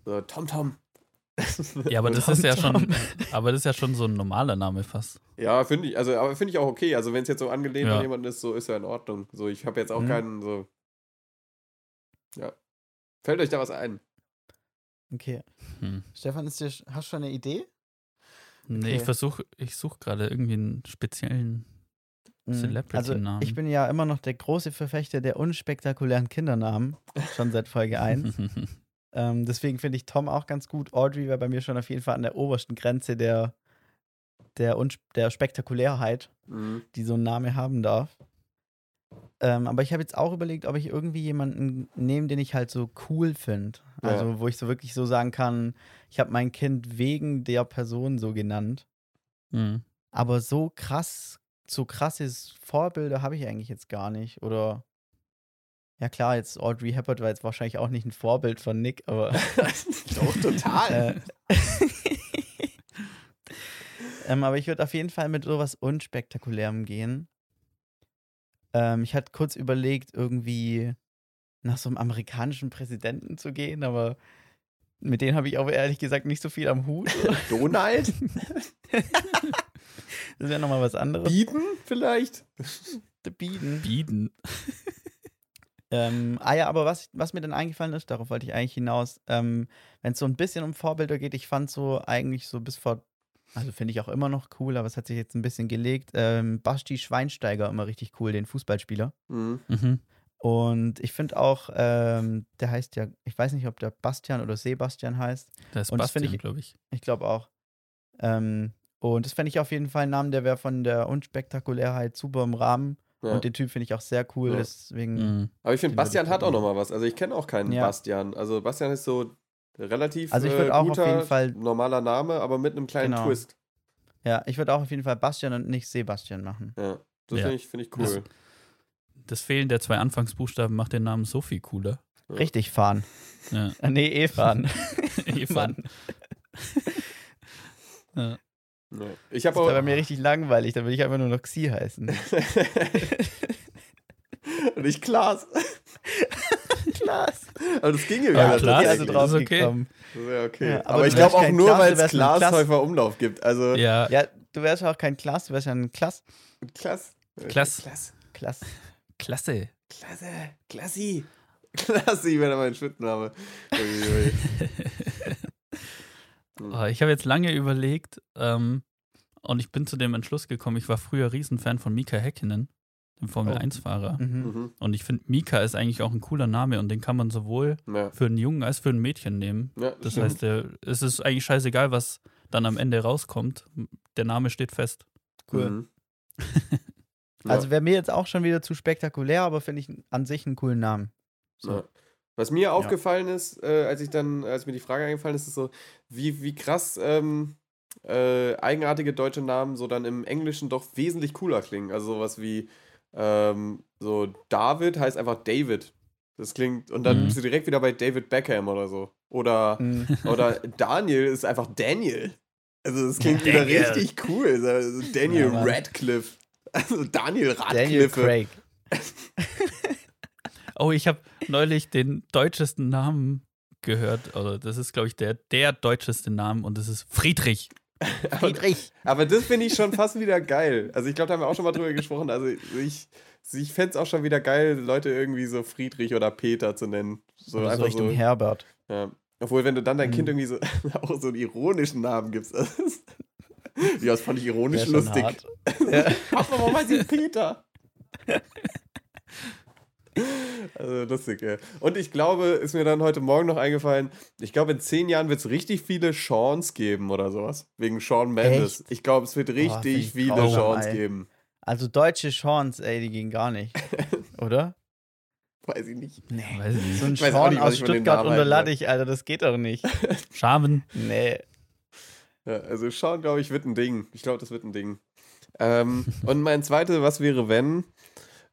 so Tom Tom. Ja, aber das ist ja schon, aber das ist ja schon so ein normaler Name fast. Ja, finde ich, also, aber finde ich auch okay. Also, wenn es jetzt so angelehnt Ja. an jemanden ist, so ist ja in Ordnung. So, ich habe jetzt auch Mhm. keinen so. Ja. Fällt euch da was ein? Okay. Hm. Stefan, ist dir, hast du schon eine Idee? Nee, Okay. ich versuche, ich suche gerade irgendwie einen speziellen. Mhm. Celebrity-Namen. Also ich bin ja immer noch der große Verfechter der unspektakulären Kindernamen, schon seit Folge 1. ähm, deswegen finde ich Tom auch ganz gut. Audrey wäre bei mir schon auf jeden Fall an der obersten Grenze der, der, Unsp der Spektakulärheit, Mhm. die so ein Name haben darf. Ähm, aber ich habe jetzt auch überlegt, ob ich irgendwie jemanden nehme, den ich halt so cool finde. Also Ja. wo ich so wirklich so sagen kann, ich habe mein Kind wegen der Person so genannt. Hm. Aber so krass, so krasses Vorbilder habe ich eigentlich jetzt gar nicht. Oder ja klar, jetzt Audrey Hepburn war jetzt wahrscheinlich auch nicht ein Vorbild von Nick, aber Doch, total. äh, ähm, aber ich würde auf jeden Fall mit sowas Unspektakulärem gehen. Ähm, ich hatte kurz überlegt, irgendwie nach so einem amerikanischen Präsidenten zu gehen, aber mit denen habe ich auch ehrlich gesagt nicht so viel am Hut. Donald? Das wäre nochmal was anderes. Bieten vielleicht? Bieden. Bieden. Ähm, ah ja, aber was, was mir dann eingefallen ist, darauf wollte ich eigentlich hinaus, ähm, wenn es so ein bisschen um Vorbilder geht, ich fand so eigentlich so bis vor, also finde ich auch immer noch cool, aber es hat sich jetzt ein bisschen gelegt, ähm, Basti Schweinsteiger immer richtig cool, den Fußballspieler. Mhm. Mhm. Und ich finde auch, ähm, der heißt ja, ich weiß nicht, ob der Bastian oder Sebastian heißt. Da ist Und das finde Bastian, ich- glaube ich. Ich glaube auch. Ähm, und das fände ich auf jeden Fall ein Name, der wäre von der Unspektakulärheit super im Rahmen. Ja. Und den Typ finde ich auch sehr cool, Ja. deswegen. Mhm. Aber ich finde, Bastian hat auch gucken. noch mal was. Also ich kenne auch keinen Ja. Bastian. Also Bastian ist so relativ Also ich äh, auch auf guter, jeden Fall- normaler Name, aber mit einem kleinen Genau. Twist. Ja, ich würde auch auf jeden Fall Bastian und nicht Sebastian machen. Ja, das Ja. finde ich, find ich cool. Das Fehlen der zwei Anfangsbuchstaben macht den Namen so viel cooler. Ja. Richtig fahren. Ja. Nee, eh fahren. Evan. ja. Ja. Ich Das habe wäre bei mir richtig langweilig, dann würde ich einfach nur noch Xi heißen. Und ich Klaas. Klaas. Aber das ging ja Ja, gar nicht. Klaas, Ja, also drauf ist okay. gekommen. Das wäre okay. Ja, aber aber ich glaube auch nur, Klaas, weil es Klaas. Glashäufer Umlauf gibt. Also ja. Ja, du wärst auch kein Klaas, du wärst ja ein Klass. Klass. Klass. Klass. Klass. Klasse. Klasse. Klassi. Klassi wäre mein Spitzname. Oh, ich habe jetzt lange überlegt ähm, und ich bin zu dem Entschluss gekommen, ich war früher Riesenfan von Mika Häkkinen, dem Formel Oh. 1-Fahrer. Mhm. Mhm. Und ich finde, Mika ist eigentlich auch ein cooler Name und den kann man sowohl Ja. für einen Jungen als für ein Mädchen nehmen. Ja, Das stimmt. heißt, der, es ist eigentlich scheißegal, was dann am Ende rauskommt. Der Name steht fest. Cool. Mhm. Also wäre mir jetzt auch schon wieder zu spektakulär, aber finde ich an sich einen coolen Namen. So. Ja. Was mir aufgefallen ist, äh, als ich dann, als mir die Frage eingefallen ist, ist so, wie, wie krass ähm, äh, eigenartige deutsche Namen so dann im Englischen doch wesentlich cooler klingen. Also sowas wie ähm, so David heißt einfach David. Das klingt, und dann Mhm. bist du direkt wieder bei David Beckham oder so. Oder, Mhm. oder Daniel ist einfach Daniel. Also das klingt wieder Daniel. richtig cool. Also Daniel Ja. Radcliffe. Also Daniel Daniel Radcliffe. Craig. Oh, ich habe neulich den deutschesten Namen gehört. Oder das ist, glaube ich, der, der deutscheste Name und das ist Friedrich. Friedrich. Aber das finde ich schon fast wieder geil. Also ich glaube, da haben wir auch schon mal drüber gesprochen. Also ich, ich fände es auch schon wieder geil, Leute irgendwie so Friedrich oder Peter zu nennen. So Oder so einfach Richtung so. Herbert. Ja. Obwohl, wenn du dann dein Mhm. Kind irgendwie so auch so einen ironischen Namen gibst. Ja, das fand ich ironisch lustig. hart. Ja. Papa, warum heißt sie Peter? Also lustig, ja. Und ich glaube, ist mir dann heute Morgen noch eingefallen, ich glaube, in zehn Jahren wird es richtig viele Seans geben oder sowas. Wegen Sean Mendes. Echt? Ich glaube, es wird richtig ich viele Seans ey. geben. Also deutsche Chance, ey, die gehen gar nicht. Oder? Weiß ich nicht. Nee. Weiß ich nicht. So ein Sean aus Stuttgart unter. Lattich, Alter, das geht doch nicht. Schaben. Nee. Ja, also Sean, glaube ich, wird ein Ding. Ich glaube, das wird ein Ding. Ähm, und mein zweites, was wäre, wenn?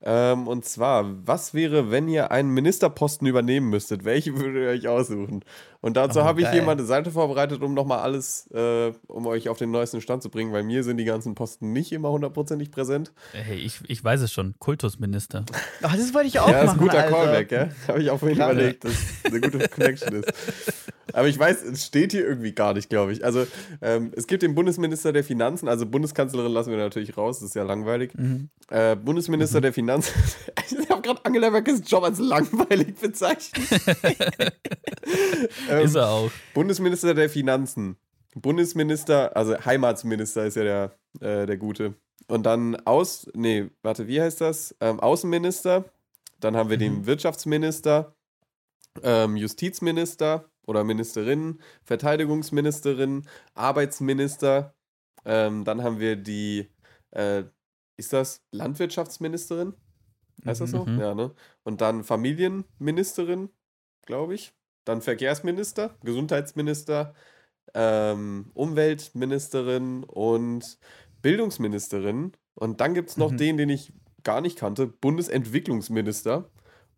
Ähm, und zwar, was wäre, wenn ihr einen Ministerposten übernehmen müsstet? Welche würdet ihr euch aussuchen? Und dazu Oh, habe ich hier mal eine Seite vorbereitet, um nochmal alles, äh, um euch auf den neuesten Stand zu bringen, weil mir sind die ganzen Posten nicht immer hundertprozentig präsent. Hey, ich, ich weiß es schon. Kultusminister. Ach, das wollte ich auch ja, ist ein machen, guter Alter. Callback, ja? Habe ich auch vorhin Klar. überlegt, dass es eine gute Connection ist. Aber ich weiß, es steht hier irgendwie gar nicht, glaube ich. Also, ähm, es gibt den Bundesminister der Finanzen, also Bundeskanzlerin lassen wir natürlich raus, das ist ja langweilig. Mhm. Äh, Bundesminister der Finanzen. gerade Angela Merkels Job als langweilig bezeichnet. ähm, Ist er auch. Bundesminister der Finanzen. Bundesminister, also Heimatsminister ist ja der, äh, der Gute. Und dann Aus, nee, warte, wie heißt das? Ähm, Außenminister. Dann haben wir den Wirtschaftsminister, ähm, Justizminister oder Ministerin, Verteidigungsministerin, Arbeitsminister. Ähm, dann haben wir die, äh, ist das Landwirtschaftsministerin? Heißt das so? Mhm. Ja, ne? Und dann Familienministerin, glaube ich. Dann Verkehrsminister, Gesundheitsminister, ähm, Umweltministerin und Bildungsministerin. Und dann gibt es noch Mhm. den, den ich gar nicht kannte, Bundesentwicklungsminister.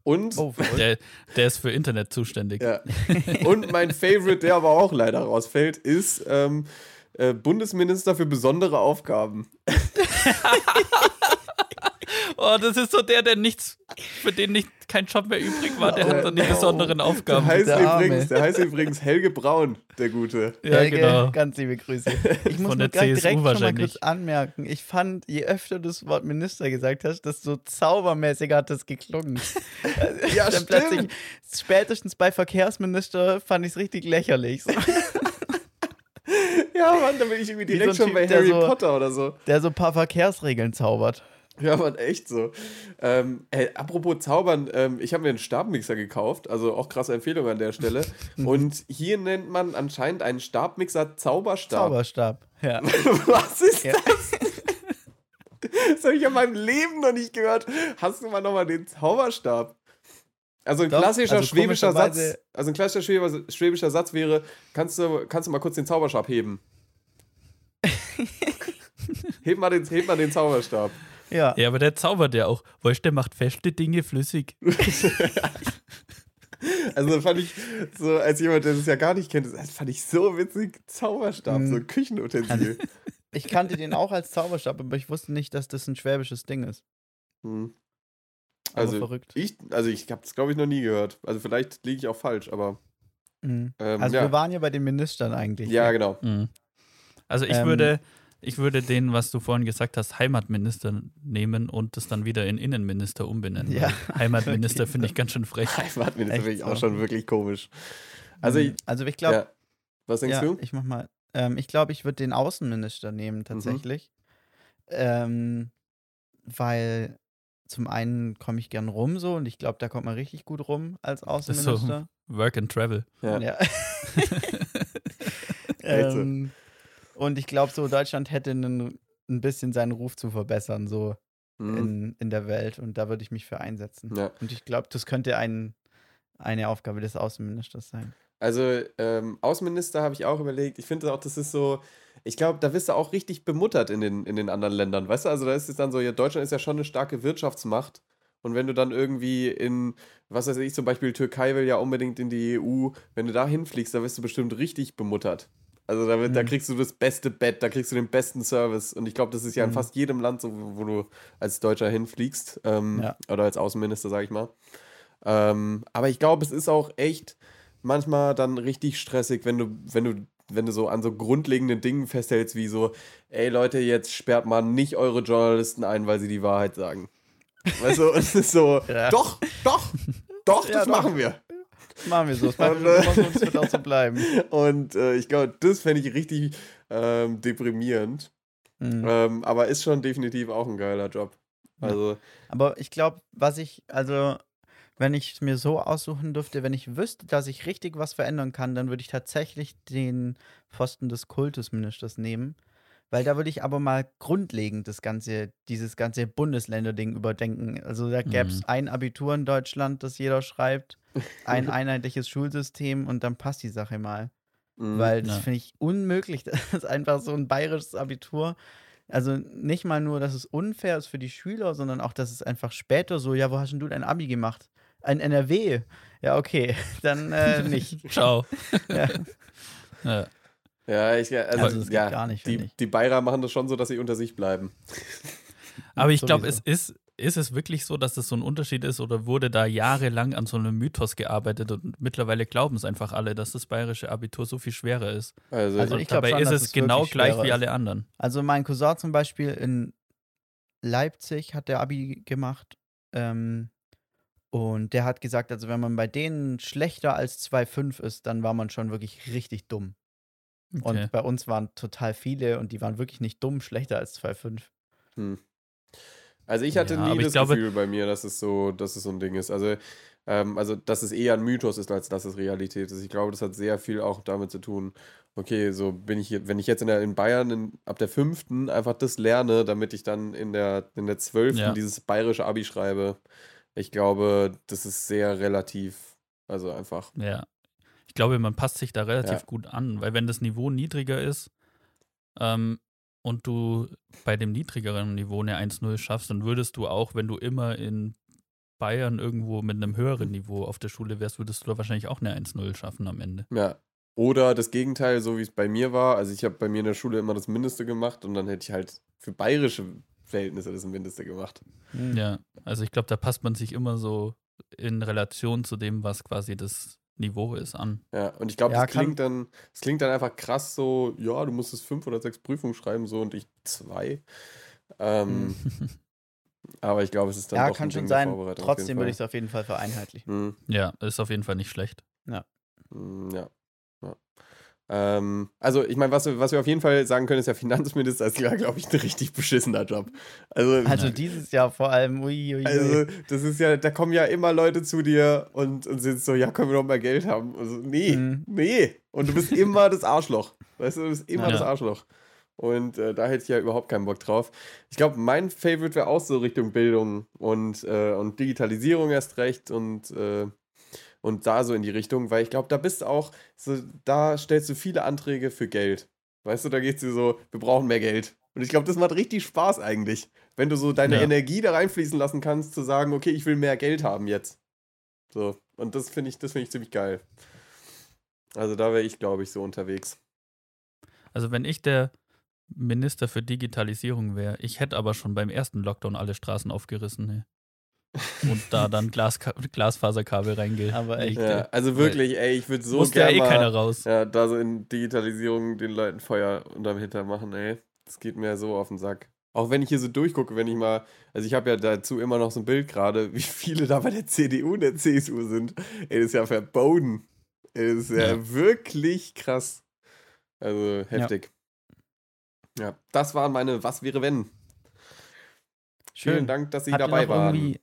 Und, Oh. Der, der ist für Internet zuständig. ja. und mein Favorite, der aber auch leider rausfällt, ist ähm, äh, Bundesminister für besondere Aufgaben. Oh, das ist so der, der nichts, für den nicht kein Job mehr übrig war. Der hat dann die Oh. besonderen Der Aufgaben. heißt, der übrigens, der heißt übrigens Helge Braun, der Gute. Ja, Helge, genau. Ganz liebe Grüße. Ich muss der CSU direkt schon mal kurz anmerken. Ich fand, je öfter du das Wort Minister gesagt hast, desto zaubermäßiger hat das geklungen. Ja, Dann stimmt. plötzlich, spätestens bei Verkehrsminister fand ich es richtig lächerlich. So, Ja, Mann, da bin ich irgendwie Wie so direkt ein schon Typ, bei der Harry so- Potter oder so. der so ein paar Verkehrsregeln zaubert. Ja, Mann, echt so. Ähm, ey, apropos Zaubern, ähm, ich habe mir einen Stabmixer gekauft, also auch krasse Empfehlung an der Stelle. Und hier nennt man anscheinend einen Stabmixer Zauberstab. Zauberstab. Ja. Was ist Ja. das? Das habe ich in meinem Leben noch nicht gehört. Hast du mal nochmal den Zauberstab? Also ein Doch, klassischer also schwäbischer Satz. Also ein klassischer schwäbischer, schwäbischer Satz wäre: kannst du, kannst du mal kurz den Zauberstab heben? heb, mal den, heb mal den Zauberstab. Ja. Ja, aber der zaubert ja auch. Weißt du, der macht feste Dinge flüssig. Also fand ich so, als jemand, der das ja gar nicht kennt, das fand ich so witzig. Zauberstab, Mhm. so ein Küchenutensil. Ich kannte den auch als Zauberstab, aber ich wusste nicht, dass das ein schwäbisches Ding ist. Hm. Aber Also verrückt. ich, also ich habe das glaube ich noch nie gehört. Also vielleicht liege ich auch falsch, aber Mhm. ähm, Also ja. wir waren ja bei den Ministern eigentlich. ja genau. Mhm. Also ich Ähm, würde Ich würde den, was du vorhin gesagt hast, Heimatminister nehmen und das dann wieder in Innenminister umbenennen. Ja. Heimatminister finde ich ganz schön frech. Heimatminister finde ich auch so. schon wirklich komisch. Also, ich, also ich glaube, ja. Was denkst ja, du? ich mach mal. Ähm, ich glaube, ich würde den Außenminister nehmen tatsächlich, ähm, weil zum einen komme ich gern rum so und ich glaube, da kommt man richtig gut rum als ist Außenminister. Work and Travel. Ja. Ja. So. ähm, und ich glaube, so Deutschland hätte einen, ein bisschen seinen Ruf zu verbessern, so Mhm. in, in der Welt. Und da würde ich mich für einsetzen. Ja. Und ich glaube, das könnte ein, eine Aufgabe des Außenministers sein. Also, ähm, Außenminister habe ich auch überlegt. Ich finde auch, das ist so, ich glaube, da wirst du auch richtig bemuttert in den, in den anderen Ländern. Weißt du, also da ist es dann so, ja, Deutschland ist ja schon eine starke Wirtschaftsmacht. Und wenn du dann irgendwie in, was weiß ich, zum Beispiel Türkei will ja unbedingt in die EU, wenn du da hinfliegst, da wirst du bestimmt richtig bemuttert. Also da, wird, da Mhm. kriegst du das beste Bett, da kriegst du den besten Service. Und ich glaube, das ist ja in Mhm. fast jedem Land so, wo, du als Deutscher hinfliegst. Ähm, Ja. Oder als Außenminister, sag ich mal. Ähm, aber ich glaube, es ist auch echt manchmal dann richtig stressig, wenn du, wenn du, wenn du so an so grundlegenden Dingen festhältst, wie so, ey Leute, jetzt sperrt mal nicht eure Journalisten ein, weil sie die Wahrheit sagen. Weißt du, und es ist so, Ja. doch, doch, doch, Ja, das doch. machen wir. Machen wir so. Machen Und, wir äh, es wird auch so bleiben. Und äh, ich glaube, das fände ich richtig ähm, deprimierend. Mhm. Ähm, aber ist schon definitiv auch ein geiler Job. Ja. Also, Aber ich glaube, was ich, also, wenn ich es mir so aussuchen dürfte, wenn ich wüsste, dass ich richtig was verändern kann, dann würde ich tatsächlich den Posten des Kultusministers nehmen. Weil da würde ich aber mal grundlegend das ganze, dieses ganze Bundesländer-Ding überdenken. Also da gäbe es Mhm. ein Abitur in Deutschland, das jeder schreibt, ein einheitliches Schulsystem und dann passt die Sache mal. mh, Weil das Ja. finde ich unmöglich. Das ist einfach so ein bayerisches Abitur. Also nicht mal nur, dass es unfair ist für die Schüler, sondern auch, dass es einfach später so, ja, wo hast denn du dein Abi gemacht? Ein NRW. Ja, okay, dann äh, nicht. Ciao. ja. Ja. ja, ich, also, Also, das geht ja, gar nicht, die, ich. die Bayer machen das schon so, dass sie unter sich bleiben. Aber ich glaube, es ist, ist es wirklich so, dass das so ein Unterschied ist oder wurde da jahrelang an so einem Mythos gearbeitet und mittlerweile glauben es einfach alle, dass das bayerische Abitur so viel schwerer ist. Also, Also ich glaub dabei schon, ist es genau gleich wie ist. alle anderen. Also mein Cousin zum Beispiel in Leipzig hat der Abi gemacht. Ähm, und der hat gesagt, also wenn man bei denen schlechter als 2,5 ist, dann war man schon wirklich richtig dumm. Okay. Und bei uns waren total viele und die waren wirklich nicht dumm, schlechter als 2,5. Hm. Also ich hatte Ja, nie das glaube- Gefühl bei mir, dass es so, dass es so ein Ding ist. Also, ähm, also dass es eher ein Mythos ist, als dass es Realität ist. Ich glaube, das hat sehr viel auch damit zu tun. Okay, so bin ich hier, wenn ich jetzt in, der, in Bayern in, ab der fünften einfach das lerne, damit ich dann in der in der zwölften Ja. dieses bayerische Abi schreibe. Ich glaube, das ist sehr relativ. Also einfach. Ja. Ich glaube, man passt sich da relativ Ja. gut an, weil wenn das Niveau niedriger ist ähm, und du bei dem niedrigeren Niveau eine 1-0 schaffst, dann würdest du auch, wenn du immer in Bayern irgendwo mit einem höheren Niveau auf der Schule wärst, würdest du da wahrscheinlich auch eine 1-0 schaffen am Ende. Ja. Oder das Gegenteil, so wie es bei mir war. Also ich habe bei mir in der Schule immer das Mindeste gemacht und dann hätte ich halt für bayerische Verhältnisse das Mindeste gemacht. Hm. Ja, also ich glaube, da passt man sich immer so in Relation zu dem, was quasi das Niveau ist, an. Ja, und ich glaube, Ja, das kann- klingt dann, das klingt dann einfach krass so, ja, du musstest fünf oder sechs Prüfungen schreiben, so und ich zwei. Ähm, aber ich glaube, es ist dann Ja, doch kann ein schon Ding sein. Trotzdem würde ich es auf jeden Fall vereinheitlichen. Hm, ja, ist auf jeden Fall nicht schlecht. hm, ja. ja. Ähm, also, ich meine, was, wir- was wir auf jeden Fall sagen können, ist ja Finanzminister ist ja, glaube ich, ein richtig beschissener Job. Also, Also dieses Jahr vor allem, ui, ui, ui. Also, das ist ja, da kommen ja immer Leute zu dir und, und sind so, ja, können wir noch mal Geld haben? Also, nee, Mhm. nee. Und du bist immer das Arschloch. Weißt du, du bist immer Ja. das Arschloch. Und äh, da hätte ich ja überhaupt keinen Bock drauf. Ich glaube, mein Favorite wäre auch so Richtung Bildung und, äh, und Digitalisierung erst recht und, äh, und da so in die Richtung, weil ich glaube, da bist du auch, so, da stellst du viele Anträge für Geld. Weißt du, da geht es dir so, wir brauchen mehr Geld. Und ich glaube, das macht richtig Spaß eigentlich, wenn du so deine Ja. Energie da reinfließen lassen kannst, zu sagen, okay, ich will mehr Geld haben jetzt. So, und das finde ich, das finde ich ziemlich geil. Also da wäre ich, glaube ich, so unterwegs. Also wenn ich der Minister für Digitalisierung wäre, ich hätte aber schon beim ersten Lockdown alle Straßen aufgerissen. Und da dann Glaska Glasfaserkabel reinge. Aber echt. Ja, also wirklich, ey, ich würde so Musste ja gerne eh keiner mal raus. ja, da so in Digitalisierung den Leuten Feuer unterm Hintern machen, ey. Das geht mir so auf den Sack. Auch wenn ich hier so durchgucke, wenn ich mal, also ich habe ja dazu immer noch so ein Bild gerade, wie viele da bei der CDU und der CSU sind. Ey, das ist ja verboten. Ey, das ist ja, Ja. wirklich krass. Also heftig. Ja. das waren meine Was wäre wenn. Vielen Schön. Dank, dass Sie ihr dabei waren.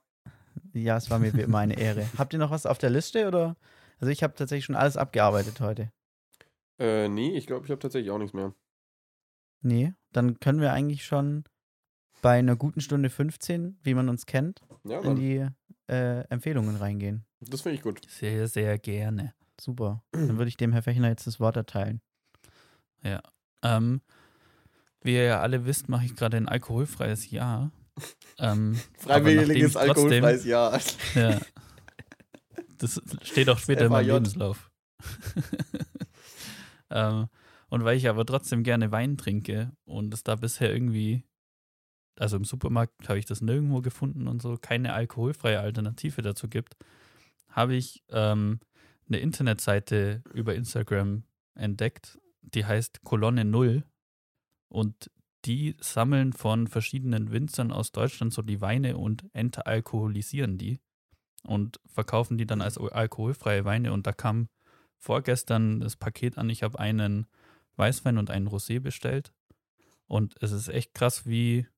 Ja, es war mir wie immer eine Ehre. Habt ihr noch was auf der Liste oder? Also ich habe tatsächlich schon alles abgearbeitet heute. Äh, nee, ich glaube, ich habe tatsächlich auch nichts mehr. Nee, dann können wir eigentlich schon bei einer guten Stunde 15, wie man uns kennt, Ja, in die äh, Empfehlungen reingehen. das finde ich gut. Sehr, sehr gerne. Super. Dann würde ich dem Herr Fechner jetzt das Wort erteilen. Ähm, wie ihr ja alle wisst, mache ich gerade ein alkoholfreies Jahr. Ähm, Freiwilliges alkoholfreies Jahr. Ja. Das steht auch später in meinem. Lebenslauf. ähm, und weil ich aber trotzdem gerne Wein trinke und es da bisher irgendwie, also im Supermarkt habe ich das nirgendwo gefunden und so, keine alkoholfreie Alternative dazu gibt, habe ich ähm, eine Internetseite über Instagram entdeckt, die heißt Kolonne Null und die sammeln von verschiedenen Winzern aus Deutschland so die Weine und entalkoholisieren die und verkaufen die dann als al- alkoholfreie Weine. Und da kam vorgestern das Paket an. Ich habe einen Weißwein und einen Rosé bestellt. Und es ist echt krass, wie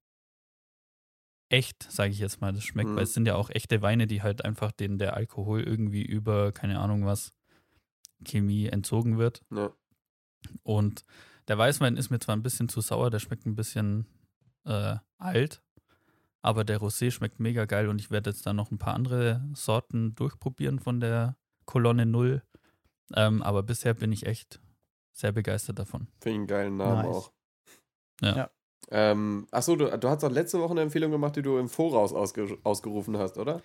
echt, sage ich jetzt mal, das schmeckt. Mhm. Weil es sind ja auch echte Weine, die halt einfach den der Alkohol irgendwie über, keine Ahnung was, Chemie entzogen wird. Ja. Und der Weißwein ist mir zwar ein bisschen zu sauer, der schmeckt ein bisschen äh, alt, aber der Rosé schmeckt mega geil und ich werde jetzt da noch ein paar andere Sorten durchprobieren von der Kolonne Null. Ähm, aber bisher bin ich echt sehr begeistert davon. Finde ich einen geilen Namen Nice. auch. Ja. Ja. Ähm, achso, du, du hast doch letzte Woche eine Empfehlung gemacht, die du im Voraus ausge, ausgerufen hast, oder?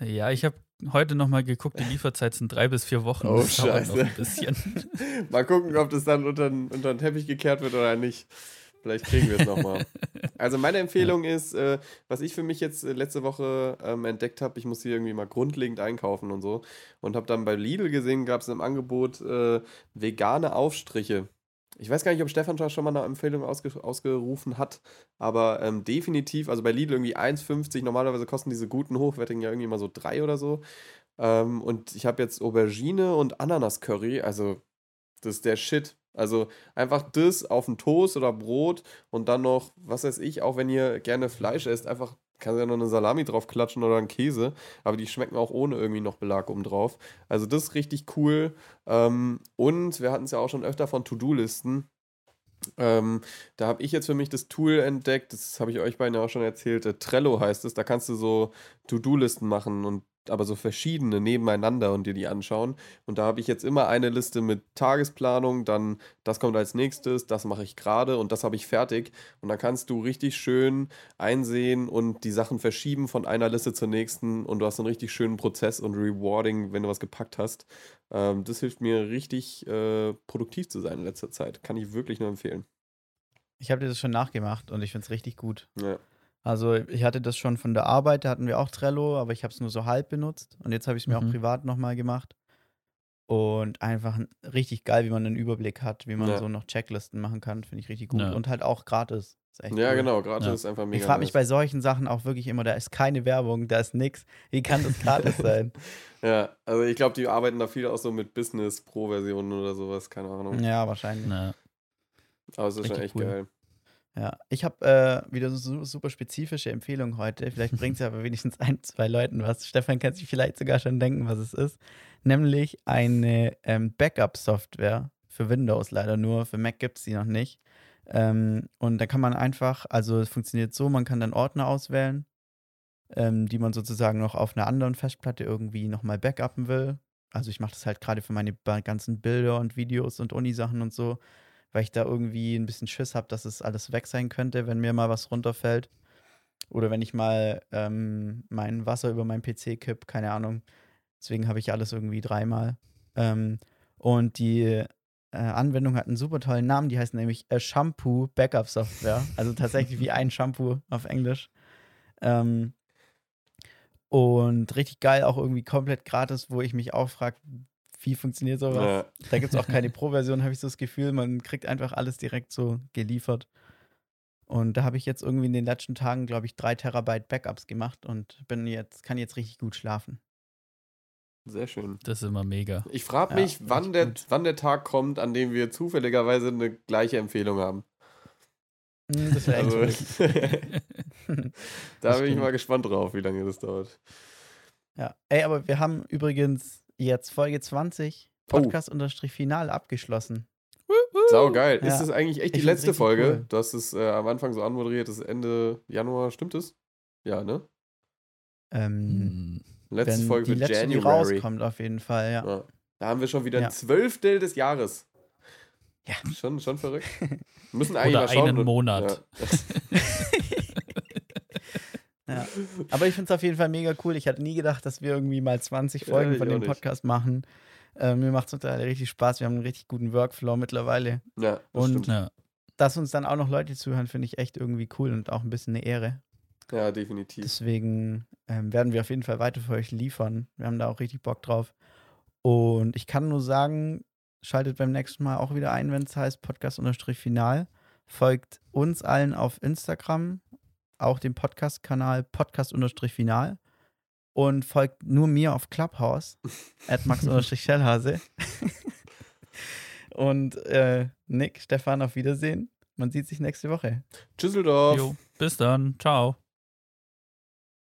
Ja, ich habe heute nochmal geguckt, die Lieferzeit sind drei bis vier Wochen. Oh, Das Scheiße. ein bisschen. Mal gucken, ob das dann unter, den- unter den Teppich gekehrt wird oder nicht. Vielleicht kriegen wir es nochmal. Also meine Empfehlung ist, äh, was ich für mich jetzt äh, letzte Woche ähm, entdeckt habe, ich muss hier irgendwie mal grundlegend einkaufen und so. Und habe dann bei Lidl gesehen, gab es im Angebot äh, vegane Aufstriche. Ich weiß gar nicht, ob Stefan schon mal eine Empfehlung ausge ausgerufen hat, aber ähm, definitiv, also bei Lidl irgendwie 1,50, normalerweise kosten diese guten hochwertigen ja irgendwie mal so 3 oder so. Ähm, und ich habe jetzt Aubergine und Ananas-Curry, also das ist der Shit. Also einfach das auf den Toast oder Brot und dann noch, was weiß ich, auch wenn ihr gerne Fleisch esst, einfach kannst ja noch eine Salami drauf klatschen oder einen Käse, aber die schmecken auch ohne irgendwie noch Belag oben drauf. Also das ist richtig cool. Ähm, und wir hatten es ja auch schon öfter von To-Do-Listen. Ähm, da habe ich jetzt für mich das Tool entdeckt, das habe ich euch beiden ja auch schon erzählt, äh, Trello heißt es, da kannst du so To-Do-Listen machen und aber so verschiedene nebeneinander und dir die anschauen. Und da habe ich jetzt immer eine Liste mit Tagesplanung, dann das kommt als nächstes, das mache ich gerade und das habe ich fertig. Und dann kannst du richtig schön einsehen und die Sachen verschieben von einer Liste zur nächsten und du hast einen richtig schönen Prozess und rewarding, wenn du was gepackt hast. Ähm, das hilft mir richtig äh, produktiv zu sein in letzter Zeit. Kann ich wirklich nur empfehlen. Ich habe dir das schon nachgemacht und ich finde es richtig gut. Ja. Also ich hatte das schon von der Arbeit, da hatten wir auch Trello, aber ich habe es nur so halb benutzt. Und jetzt habe ich es mir Mhm. auch privat nochmal gemacht. Und einfach richtig geil, wie man einen Überblick hat, wie man Ja. so noch Checklisten machen kann, finde ich richtig gut. Ja. Und halt auch gratis. Ja, cool. genau, gratis Ja. ist einfach mega. Ich frage mich bei solchen Sachen auch wirklich immer, da ist keine Werbung, da ist nix. Wie kann das gratis sein? Ja, also ich glaube, die arbeiten da viel auch so mit Business Pro-Versionen oder sowas, keine Ahnung. ja, wahrscheinlich. Aber es ist schon Richtig echt cool. geil. Ja, ich habe äh, wieder so su- super spezifische Empfehlungen heute. Vielleicht bringt es aber wenigstens ein, zwei Leuten was. Stefan kann sich vielleicht sogar schon denken, was es ist. Nämlich eine ähm, Backup-Software für Windows, leider nur. Für Mac gibt es die noch nicht. Ähm, und da kann man einfach, also es funktioniert so, man kann dann Ordner auswählen, ähm, die man sozusagen noch auf einer anderen Festplatte irgendwie nochmal backuppen will. Also ich mache das halt gerade für meine ganzen Bilder und Videos und Uni-Sachen und so weil ich da irgendwie ein bisschen Schiss habe, dass es alles weg sein könnte, wenn mir mal was runterfällt. Oder wenn ich mal ähm, mein Wasser über meinen PC kipp, keine Ahnung. Deswegen habe ich alles irgendwie dreimal. Ähm, und die äh, Anwendung hat einen super tollen Namen, die heißt nämlich A Shampoo Backup Software. Also tatsächlich wie ein Shampoo auf Englisch. Ähm, und richtig geil, auch irgendwie komplett gratis, wo ich mich auch frage, wie funktioniert sowas? Ja. Da gibt es auch keine Pro-Version, habe ich so das Gefühl. Man kriegt einfach alles direkt so geliefert. Und da habe ich jetzt irgendwie in den letzten Tagen, glaube ich, drei Terabyte Backups gemacht und bin jetzt, kann jetzt richtig gut schlafen. Sehr schön. Das ist immer mega. Ich frage Ja, mich, richtig wann der, gut. wann der Tag kommt, an dem wir zufälligerweise eine gleiche Empfehlung haben. Hm, Das wäre echt Also, da Das bin ich stimmt. mal gespannt drauf, wie lange das dauert. Ja. Ey, aber wir haben übrigens jetzt Folge 20 Oh. Podcast-Final abgeschlossen. Sau geil. Ja. Ist das eigentlich echt die Ich find's letzte Folge? cool. Du hast es äh, am Anfang so anmoderiert, das ist Ende Januar, stimmt es? Ja, ne? Ähm, Hm. Letzte wenn Folge die für letzte, die January. rauskommt, auf jeden Fall, ja. Ja. Da haben wir schon wieder Ja. ein Zwölftel des Jahres. Ja. Schon, schon verrückt. Wir müssen eigentlich Oder mal schauen. einen und- Monat. Ja. Aber ich finde es auf jeden Fall mega cool. Ich hatte nie gedacht, dass wir irgendwie mal 20 Folgen ich von dem nicht. Podcast machen. Äh, mir macht es total richtig Spaß. Wir haben einen richtig guten Workflow mittlerweile. Ja, das Und- stimmt. Ja. Dass uns dann auch noch Leute zuhören, finde ich echt irgendwie cool und auch ein bisschen eine Ehre. Ja, definitiv. Deswegen ähm, werden wir auf jeden Fall weiter für euch liefern. Wir haben da auch richtig Bock drauf. Und ich kann nur sagen, schaltet beim nächsten Mal auch wieder ein, wenn es heißt Podcast-Final. Folgt uns allen auf Instagram, auch dem Podcast-Kanal Podcast-Final. Und folgt nur mir auf Clubhouse, at max-schellhase. Und äh, Nick, Stefan, auf Wiedersehen. Man sieht sich nächste Woche. Tschüsseldorf. Jo, bis dann. Ciao.